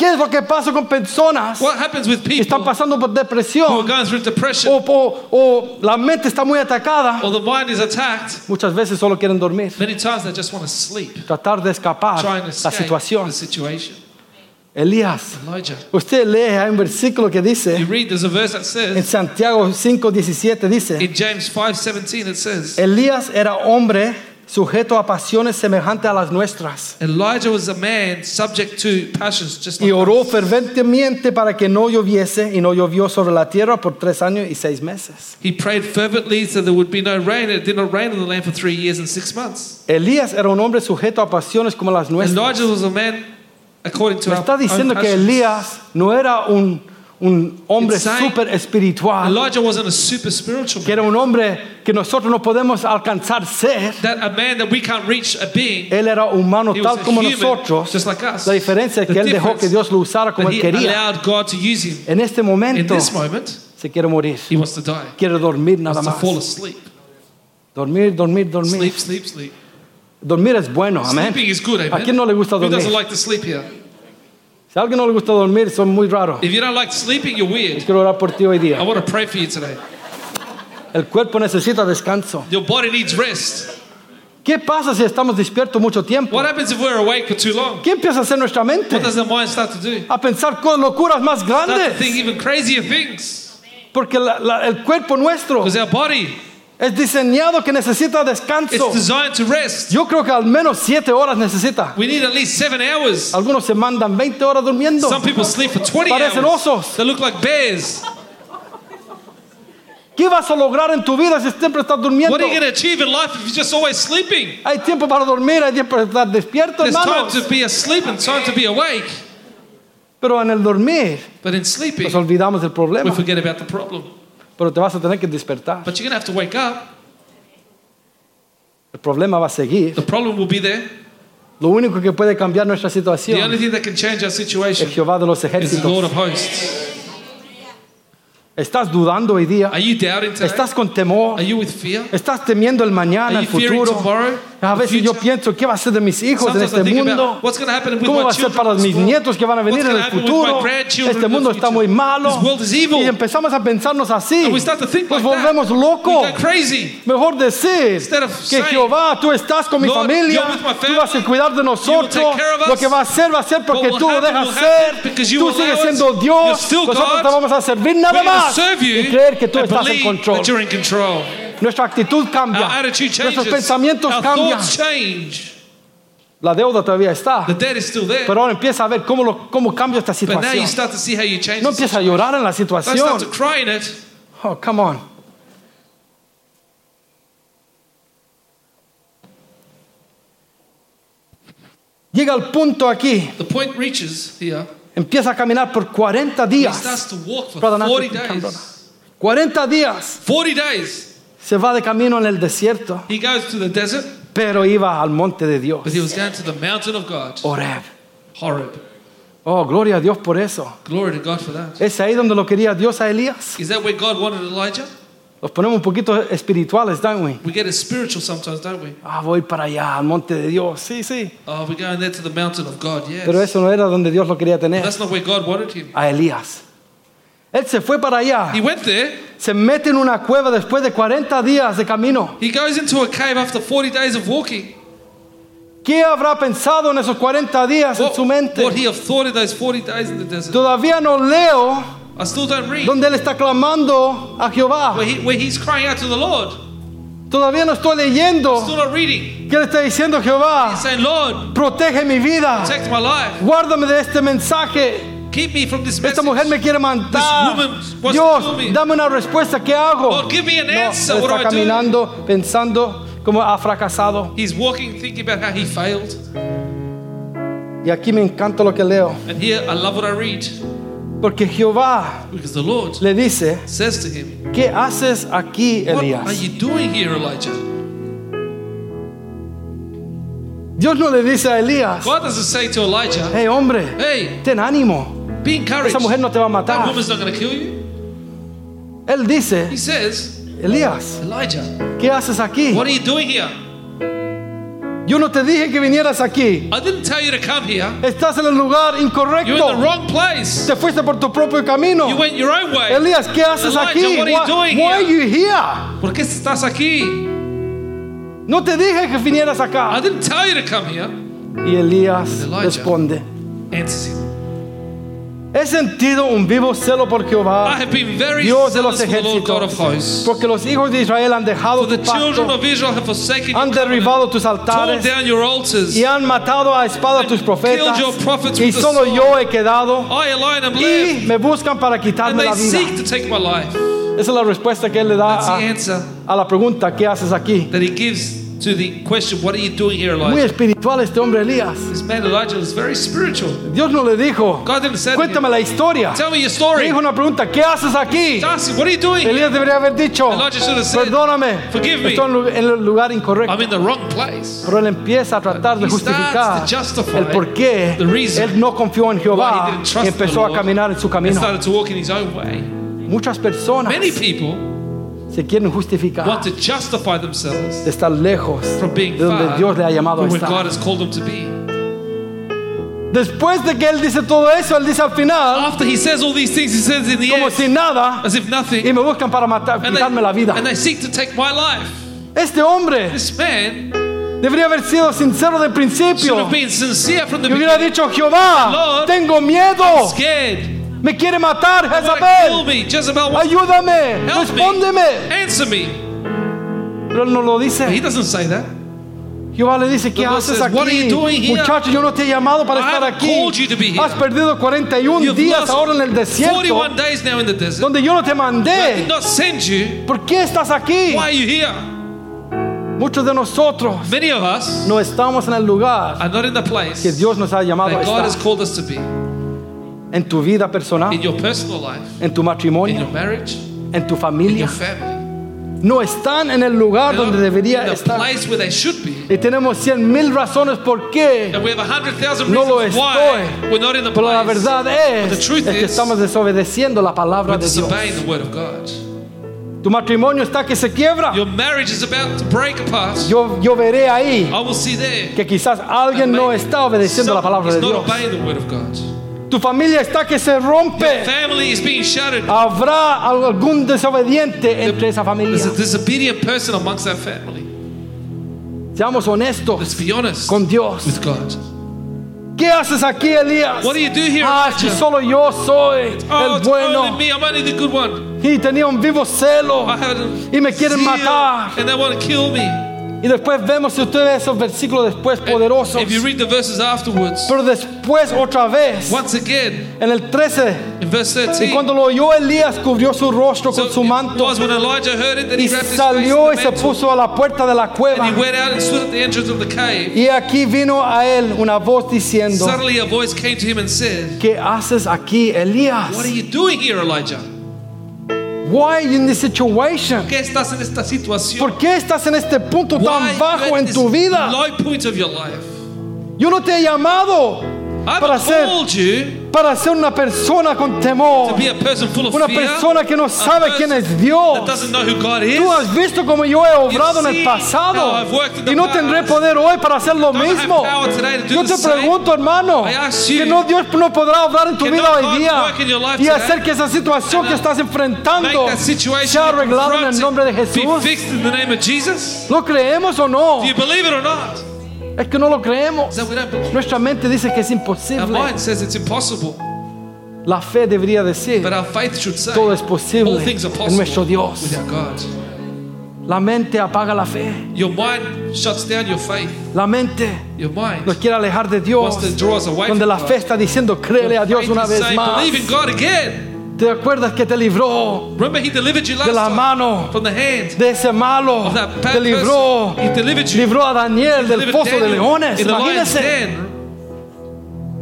¿Qué es lo que pasa con personas What happens with que people están pasando por who are depresión going through depression o, o- o la mente está muy atacada? or the mind is attacked? Muchas veces solo quieren dormir, Many times they just want to sleep, tratar de escapar trying to la escape situación. the situation. Elías, Elijah. usted lee, hay un versículo que You dice read, there's a verse that en says, Santiago 5:17 dice, in James 5.17 it says, Elías era hombre sujeto a pasiones semejantes a las nuestras Elijah was a man subject to passions just y like oró us. ferventemente para que no lloviese y no llovió sobre la tierra por tres años y seis meses. He prayed fervently so there would be no rain. It did not rain in the land for three years and six months. Elías era un hombre sujeto a pasiones como las nuestras. Elijah was a man according to Me está diciendo que. Elías no era un, un hombre súper espiritual, Elijah wasn't a super spiritual que man. era un hombre que nosotros no podemos alcanzar ser. That a man that we can't reach a being. Él era humano He tal was a como human, nosotros. just like us. La diferencia es que él dejó que Dios lo usara como él quería. allowed God to use him. En este In momento this moment, se quiere morir. he wants to die. Quiere dormir He nada wants to más. fall asleep. Dormir, dormir, dormir. Sleep, sleep, sleep. Dormir es bueno, amén. Is good, ¿A amen. quién no le gusta Who doesn't dormir? like to sleep here? Si a alguien no le gusta dormir, son muy raros. If you don't like sleeping, you're weird. Quiero orar por ti hoy I día. want to pray for you today. El cuerpo necesita descanso. Your body needs rest. ¿Qué pasa si estamos despiertos mucho tiempo? What happens if we're awake for too long? ¿Qué empieza a hacer nuestra mente? What does the mind start to do? A pensar con locuras más Start to grandes. think even crazier things. Porque la- la- el cuerpo nuestro Because our body es diseñado que necesita descanso. designed to rest. Yo creo que al menos siete horas necesita. We need at least seven hours. Algunos se mandan 20 horas durmiendo. Some people sleep for 20 Parecen hours. osos. They look like bears. ¿Qué vas a lograr en tu vida si siempre estás durmiendo? What are you going to achieve in life if you're just always sleeping? Hay tiempo para dormir, hay tiempo para estar despierto, There's time to be asleep and time to be awake. Pero en el dormir But in sleeping, nos olvidamos del we problema. forget about the problem. Pero te vas a tener que despertar. But you're going to have to wake up. El problema va a seguir. The problem will be there. Lo único que puede cambiar nuestra The only situación thing that can change our es situation Jehová de los is the Lord ejércitos. of hosts. ¿Estás dudando hoy día? Are you doubting today? ¿Estás con temor? Are you with fear? ¿Estás temiendo el mañana, Are el you fearing futuro? tomorrow? A veces yo pienso, ¿qué va a ser de mis hijos en este mundo? ¿Cómo va a ser para mis nietos que van a venir en el futuro? Este mundo está muy malo. Y empezamos a pensarnos así. That. volvemos locos. Mejor decir que Jehová, tú estás con mi familia, tú vas a cuidar de nosotros. Lo que va a hacer va a ser porque tú lo dejas ser. Tú sigues siendo Dios. Nosotros te vamos a servir nada más. Y creer que tú estás en control. Nuestra actitud Our cambia. attitude changes. Nuestros pensamientos cambian. La deuda todavía está. The debt is still there. Pero ahora empieza a ver cómo, lo, cómo cambia esta situación. start to see how you change No empieza a llorar en la Don't start to situación. cry in it. Oh, come on. Llega al punto aquí. The point reaches here. Empieza a caminar por 40 He días. starts to walk for Brother, not 40 to come, brother. days. 40 días 40 days. Se va de camino en el desierto, He goes to the desert, pero iba al monte de Dios, but he was going to the mountain of God, Oreb. Horeb. Oh, gloria a Dios por eso. Glory to God for that. ¿Es ahí donde lo quería Dios a Elías? Is that where God wanted Elijah? Los ponemos un poquito espirituales, don't we? We get it spiritual sometimes, don't we? Ah, voy para allá, al monte de Dios. Sí, sí. Oh, we're going there to the mountain of God, yes. Pero eso no era donde Dios lo quería tener. That's not where God wanted him. A Elías. Él se fue para allá. He went there. Se mete en una cueva después de 40 días de camino. He goes into a cave after 40 days of walking. ¿Qué habrá pensado en esos 40 días en su mente? would he have thought in those 40 days in the desert? Todavía no leo I still don't read donde él está clamando a Jehová. where, he, where he's crying out to the Lord. Todavía no estoy leyendo. Still not reading. ¿Qué le está diciendo Jehová? He's saying, Lord, Protege mi vida. protect my life. Guárdame de este mensaje. Keep me from this Esta mujer me quiere matar. This woman wants to kill Dios, dame una respuesta. ¿Qué hago? Lord, give me an No, answer. do está do? caminando pensando como ha fracasado. He's walking, thinking about how he failed. Y aquí me encanta lo que leo. And here, I love what I read. Porque Jehová Because the Lord le dice, says to him, ¿qué haces aquí, What are you doing here, Elijah? Dios no le dice a Elías, God doesn't say to Elijah, hey hombre, Hey, ten ánimo. Be encouraged. Esa mujer no te va a That matar. woman's not going to kill you. Él dice, He says, Elías, Elijah, ¿qué haces aquí? what are you doing here? Yo no te dije que vinieras aquí. I didn't tell you to come here. Estás en el lugar You're in the incorrecto. wrong place. Te fuiste por tu propio camino. You went your own way. Elías, ¿qué haces Elijah, aquí? what are you Why, doing why are you here? ¿Por qué estás aquí? No te dije que vinieras I acá. didn't tell you to come here. Y Elías Elijah. responde, Answers him. He sentido un vivo celo por Jehová, Dios de los ejércitos, porque los hijos de Israel han dejado tu pacto, han derribado tus altares y han matado a espada a tus profetas. Y solo yo he quedado y me buscan para quitarme la vida. Esa es la respuesta que él le da a, a la pregunta, ¿qué haces aquí? To the question, What are you doing here, Muy Elijah? espiritual este hombre Elías. This man Elijah was very spiritual. Dios no le dijo, God didn't say cuéntame la historia. Tell me your Le story. dijo una pregunta, ¿qué haces aquí? What are you doing? Elías debería haber dicho, Elijah should have said, perdóname, "Forgive me. estoy en el lugar incorrecto. I'm in the wrong place. Pero él empieza a tratar de justificar starts to justify el por qué él no confió en Jehová y empezó a caminar en su camino. started to walk in his own way. Muchas personas Many people se quieren justificar want to justify themselves de estar lejos from being de donde far Dios le ha llamado a from where estar. God has called them to be. Después de que él dice todo eso, él dice al final, After he says all these things, he says in the como end, si nada, as if y nothing, me buscan para matar, and quitarme la vida. and they seek to take my life. Este hombre This man debería haber sido sincero de should principio. have been sincere from the Y hubiera beginning. dicho, Jehová, Lord, tengo miedo, Scared. Me quiere matar Jezabel. Jezebel ayúdame, respóndeme. me. Answer me. Pero él no lo But he dice. doesn't say that. Jehová le dice, ¿qué haces says, "What are aquí? Muchacho, yo no te he llamado para I estar aquí. Has perdido 41 You've días ahora en el desierto 41 days now in the desert. donde yo no te mandé. you. ¿Por qué estás aquí? Why are you here? Muchos de nosotros Many of us no estamos en el lugar are not in the place que Dios nos ha llamado a estar. En tu vida personal, In your personal life, en tu in matrimonio, your marriage, en tu in familia. your family. No están en el lugar They're donde debería in estar. place where they should be. Y tenemos cien mil razones por qué. We have No lo estoy. we're not in the Pero la verdad es, es que estamos desobedeciendo la palabra de Dios. disobeying the word of God. Tu matrimonio está que se quiebra. Your marriage is about to break apart. Yo, yo veré ahí I will see there. que quizás alguien no está obedeciendo la palabra de Dios. Tu familia está que se rompe. Family is being shattered. Habrá algún desobediente entre esa familia. There's a disobedient person amongst that family. Seamos honestos con Dios. with God. ¿Qué haces aquí, Elías? What do you do here, Ah, si solo yo soy Oh, el bueno. me. I'm only the good one. Y tenía un vivo celo. I had a Y me quieren matar. and they want to kill me. Y después vemos, si usted ve esos versículos después poderosos. If you read the verses afterwards, Pero después otra vez, once again en el 13, in verse y 13, cuando lo oyó Elías, cubrió su rostro so con su manto was when Elijah heard it that y he wrapped his face salió y se puso a la puerta de la cueva. and he went out and stood at the entrance of the cave. Y aquí vino a él una voz diciendo, Suddenly a voice came to him and said, ¿qué haces aquí, Elías? What are you doing here, Elijah? Why are you in this situation? ¿Qué estás en esta situación? ¿Por qué estás en este punto Why tan bajo en tu vida? low point of your life? Yo no te he llamado para ser, para ser una persona con temor, to be a person full of una fear, persona que no sabe quién es Dios. that doesn't know who God is. Tú has visto como yo he obrado en el pasado y no tendré poder hoy para hacer lo mismo. Yo te pregunto, hermano, ask que you, no Dios no podrá obrar en tu vida hoy día y hacer que esa situación que estás enfrentando sea arreglada en el nombre de Jesús. ¿Lo creemos o no? Es que no lo creemos. Is that we don't believe? Nuestra mente dice que es Our imposible. mind says it's impossible, La fe debería decir, but our faith should say todo es all posible things are en nuestro Dios. with our God. La mente apaga la fe. Your mind shuts down your faith. La mente Your mind nos quiere alejar de Dios. wants to draw us away Donde from la God. fe está diciendo, créele a Dios una vez saying, más. Believe in God again. ¿Te acuerdas que te libró Remember, He delivered you last de la time mano from the hand de ese malo? of that bad Te libró. person. He delivered you. Libró a Daniel del Delivered foso de Daniel leones. den.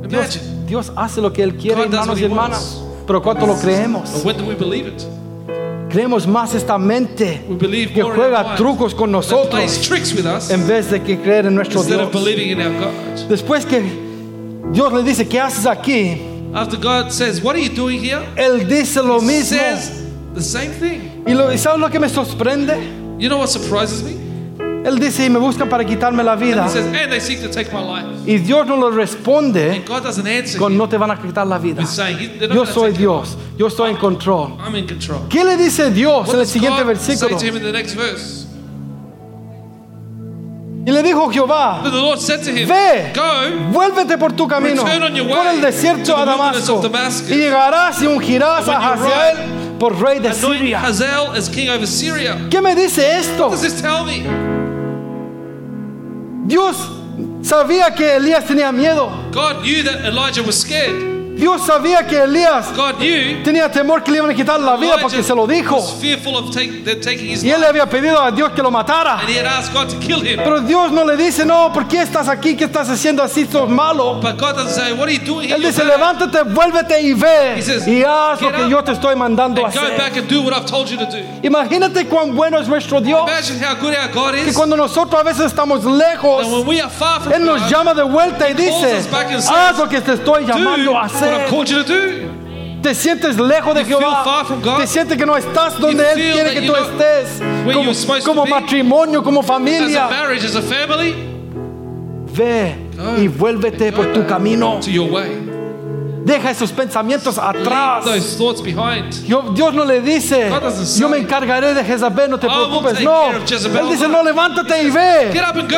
Dios. Dios hace lo que Él quiere, God hermanos y he hermanas. Pero ¿cuánto lo creemos? But when do we believe it? Creemos más esta mente que juega trucos con nosotros en vez de que creer en nuestro Dios. Después que Dios le dice, ¿qué haces aquí? After God says, What are you doing here? Él dice lo He mismo. says the same thing. Y, lo, ¿y sabes lo que me sorprende? You know what surprises me? Él dice, y me buscan para quitarme la vida. He says, And they seek to take my life. Y Dios no le responde And con no te van a quitar la vida. saying, "He- they're not Yo soy. Dios, yo estoy en control. I'm in control. ¿Qué le dice Dios What en el siguiente God versículo? Y le dijo Jehová, But the Lord said to him, Ve, Go, vuélvete por tu camino, Return on your por el desierto a Damasco, y llegarás y ungirás And a Hazael por rey de Siria. Hazael as king over Syria. ¿Qué me dice esto? What does this tell me? Dios sabía que Elías tenía miedo. God knew that Elijah was scared. Dios sabía que Elías God knew tenía temor que le iban a quitar la vida porque se lo dijo. Y él le había pedido a Dios que lo matara. Pero Dios no le dice, no, ¿por qué estás aquí? ¿Qué estás haciendo así? Sos malo. Él dice, You're bad." levántate, vuélvete y ve. Y haz lo "Get que yo te estoy mandando a hacer. Imagínate cuán bueno es nuestro Dios. Que cuando nosotros a veces estamos lejos, Él nos llama de vuelta y dice, haz lo que te estoy do llamando a hacer. Te sientes lejos de Jehová. Te sientes que no estás donde You Él quiere que tú estés. Como, matrimonio, como As a familia. marriage, as a family, Ve y vuélvete por tu camino. to your way. Deja esos pensamientos atrás. Yo- Dios no le dice, yo me encargaré de Jezabel, no te preocupes. No. Él dice, no, levántate y ve.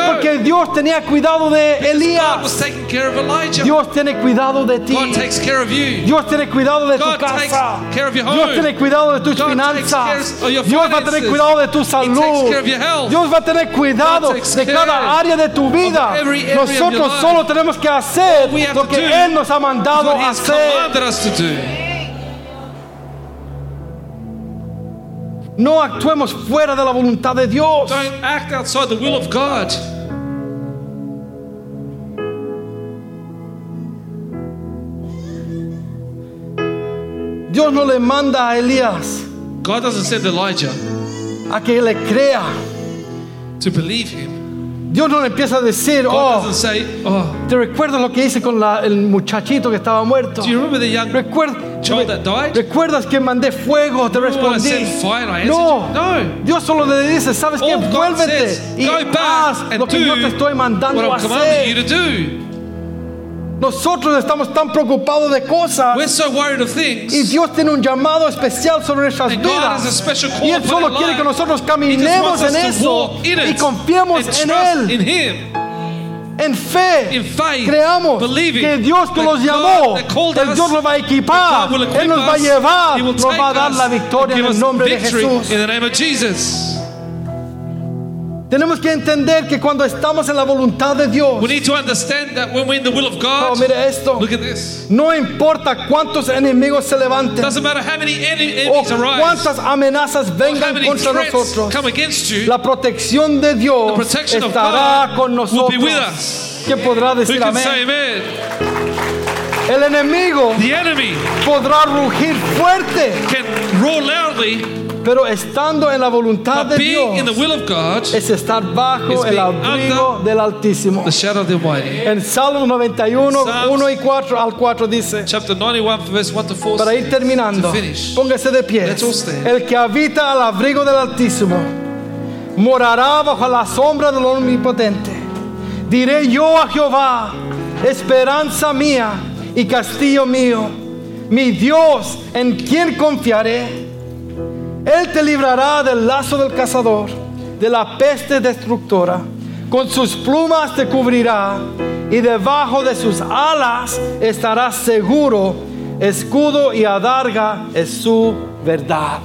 Porque Dios tenía cuidado de Elías. Dios tiene cuidado de ti. Dios tiene cuidado de tu casa. Dios tiene cuidado de tus finanzas. Dios va a tener cuidado de tu salud. Dios va a tener cuidado de cada área de tu vida. Nosotros solo tenemos que hacer lo que Él nos ha mandado What He a has hacer. commanded us to do. No actuemos fuera de la voluntad de Dios. Don't act outside the will of God. Dios no le manda a Elías God doesn't send Elijah a que le crea. to believe him. Dios no le empieza a decir, oh, say, Oh, ¿te recuerdas lo que hice con la- el muchachito que estaba muerto? do you remember the young Recuer- child that died? ¿Recuerdas que mandé fuego? Te respondí. fire No? No. Dios solo le dice, ¿sabes qué? Vuélvete says, y haz lo que yo te estoy mandando a hacer. Nosotros estamos tan preocupados de cosas We're so worried of y things. Dios tiene un llamado especial sobre nuestras And God has a vidas. call Y Él solo quiere que nosotros caminemos en eso y confiemos en Él. in Him. En fe, In faith, creamos que Dios que nos llamó, el Dios nos va a equipar, Él nos va a llevar, nos va a dar la victoria en el nombre de Jesús. Tenemos que entender que cuando estamos en la voluntad de Dios, We need to understand that when we're in the will of oh, God, mire esto, look at this. no importa cuántos enemigos se levanten Doesn't matter how many ene- o enemies arise, cuántas amenazas how vengan many contra threats nosotros, come against you, la protección de the Dios protection of estará God con will nosotros. be with us. ¿Quién podrá Who decir can say amén? amen? El enemigo The enemy podrá rugir fuerte, can roar loudly, pero estando en la voluntad but de Dios God, es estar bajo el abrigo del Altísimo. the shadow of the Almighty. En Salmos 91, Psalms 1 y 4 al 4 dice, Chapter 91, verse 1 to 4. para ir terminando, finish. póngase de pie. El que habita al abrigo del Altísimo morará bajo la sombra del Omnipotente. Diré yo a Jehová, esperanza mía y castillo mío, mi Dios en quien confiaré. Él te librará del lazo del cazador, de la peste destructora. Con sus plumas te cubrirá y debajo de sus alas estarás seguro. Escudo y adarga es su verdad.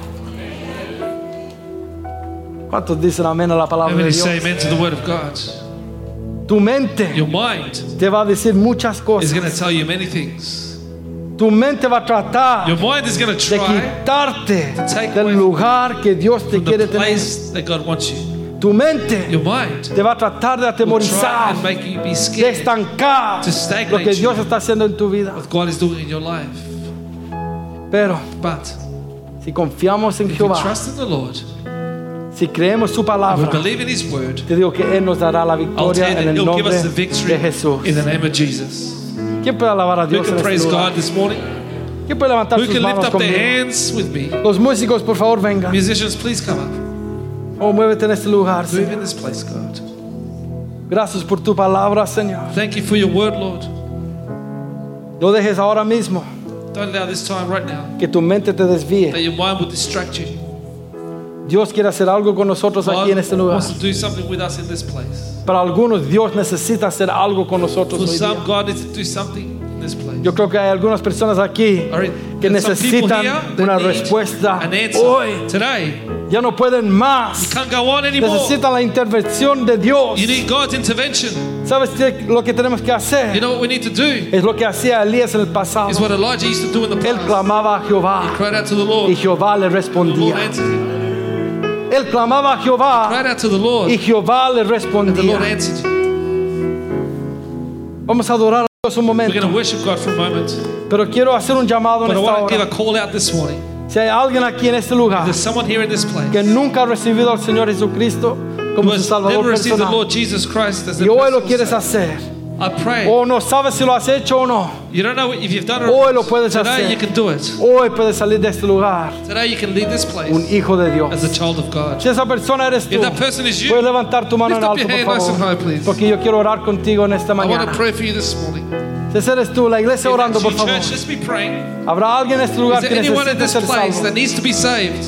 ¿Cuántos dicen amén a la palabra de Dios? Tu mente Your mind te va a decir muchas is cosas. to tell you many things. Tu mente va a tratar Your mind is going to de try quitarte take del lugar que Dios te from quiere the tener. place that God wants you. Tu mente Your mind te va a tratar de will try atemorizar, and make you be de scared estancar to stagnate lo que you. Dios está haciendo en tu vida. what God is doing in your life. Pero But si confiamos en if you Jehová, trust in the Lord, si creemos su we palabra, believe in His word, te digo que Él nos dará la I'll tell victoria you that en el He'll give nombre us the victory de Jesús. in the name of Jesus. ¿Quién puede alabar a Who Dios en can este praise lugar? God this morning? ¿Quién puede levantar Who sus can lift manos up their conmigo? hands with me? Los músicos, por favor, vengan. Musicians, please come up. Oh, muévete en este lugar, Move Señor. in this place, God. Gracias por tu palabra, Señor. Thank you for your word, Lord. No dejes ahora mismo Don't allow this time right now que tu mente te desvíe. that your mind will distract you. Dios quiere hacer algo con nosotros aquí en este lugar. Para algunos, Dios necesita hacer algo con nosotros hoy día. Yo creo que hay algunas personas aquí que necesitan una respuesta hoy. Ya no pueden más. Necesitan la intervención de Dios. You need God's intervention. ¿Sabes lo que tenemos que You hacer? know what we need to do Es lo que hacía Elías en el pasado. Él clamaba a Jehová Cried out to the Lord. y Jehová le respondía. Él clamaba a Jehová Cried out to the Lord. y Jehová le And the Lord respondía. answered you. Vamos a adorar a Dios un We're going momento. to worship God for a moment. Pero quiero hacer un llamado en But I esta want to give hora. a call out this morning. Si hay alguien aquí en este lugar There's someone here in this place que nunca ha recibido al Señor Jesucristo who como su has Salvador received the personal Lord Jesus Christ as y hoy lo personal quieres Savior. hacer I pray. o no sabes si lo has hecho o no, You don't know if you've done it. Hoy lo puedes Today hacer. you can do it. hoy puedes salir de este lugar Today you can leave this place. un hijo de Dios. as a child of God. Si esa persona eres tú, If that person is you, puedes levantar tu mano lift en up alto, your por hand nice and favor, high, please. porque yo quiero orar contigo en esta I want to pray for you this morning. Si ese eres tú, la iglesia orando, por favor. church, let's be praying. Habrá alguien en este Is lugar que anyone in necesite this ser place that needs to be saved?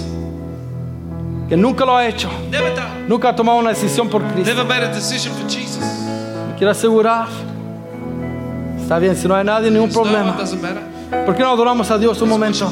que nunca lo ha hecho, Never done. nunca ha tomado una decisión por Cristo. Never made a decision for Jesus. Quiero asegurar. Está bien, si no hay nadie, ningún problema. ¿Por qué no adoramos a Dios un momento?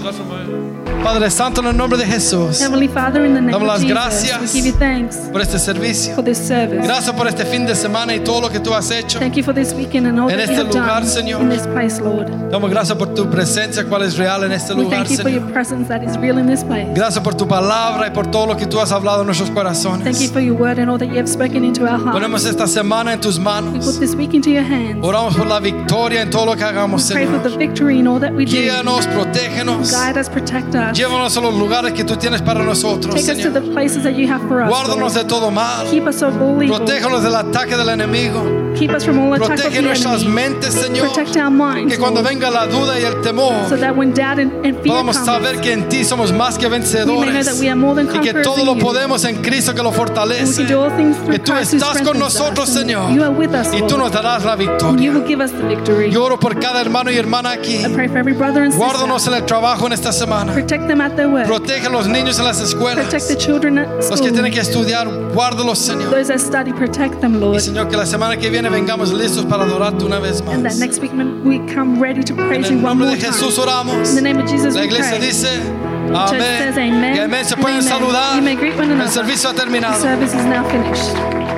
Padre Santo, en el nombre de Jesús, Heavenly Father, in the name Damos las of Jesus, gracias. we give you thanks por este servicio. for this service. Gracias por este fin de semana y todo lo que tú has hecho. Thank you for this weekend and all En that you este have lugar, done Señor. in this place, Lord. Damos gracias por tu presencia, cual es real en este We lugar, thank you for your Señor. presence that is real in this place. Gracias por tu palabra y por todo lo que tú has hablado en nuestros Thank you corazones. for your word and all that you have spoken into our hearts. Ponemos esta semana en tus We manos. put this week into your hands. Oramos por la victoria en todo lo que hagamos, We pray for the Señor. victory in all that we do. Guíanos, protégenos. Guide us, protect us. Llévanos a los lugares que tú tienes para nosotros, Take us to the places that you have for us. Guárdanos de todo mal. Keep us of all evil. Protégenos del ataque del enemigo. Keep us from all attack of Protege the nuestras enemy. mentes, Señor. Protect our minds, Que cuando Lord, venga la duda y el temor, so that when doubt and, and fear podamos comes, saber que en ti somos más que we may know vencedores. that we are more than Y que conquerors todo in lo you. podemos en Cristo que lo And we fortalece. can do all things through Que tú Christ who estás con strengthens nosotros, us. And Señor. You are with us, Y tú Lord. nos darás la And you victoria. will give us the victory. Yo oro por cada hermano y hermana aquí. I pray for every brother and Guárdanos en el trabajo en esta semana. Protect them at their work. Protege a los niños en las escuelas. Protect the children at Los que school. tienen que estudiar, guárdalos, Señor. Those that study, protect them, Y Lord. Señor, que la semana que viene vengamos listos para adorarte una vez And that más. next week we come ready to En praise el you one nombre more de time. Jesús oramos. In the name of Jesus La we iglesia pray. dice Church says amén. amen. Y amén. Se and pueden amen. saludar. You may greet one El another. servicio ha The terminado. service is now finished.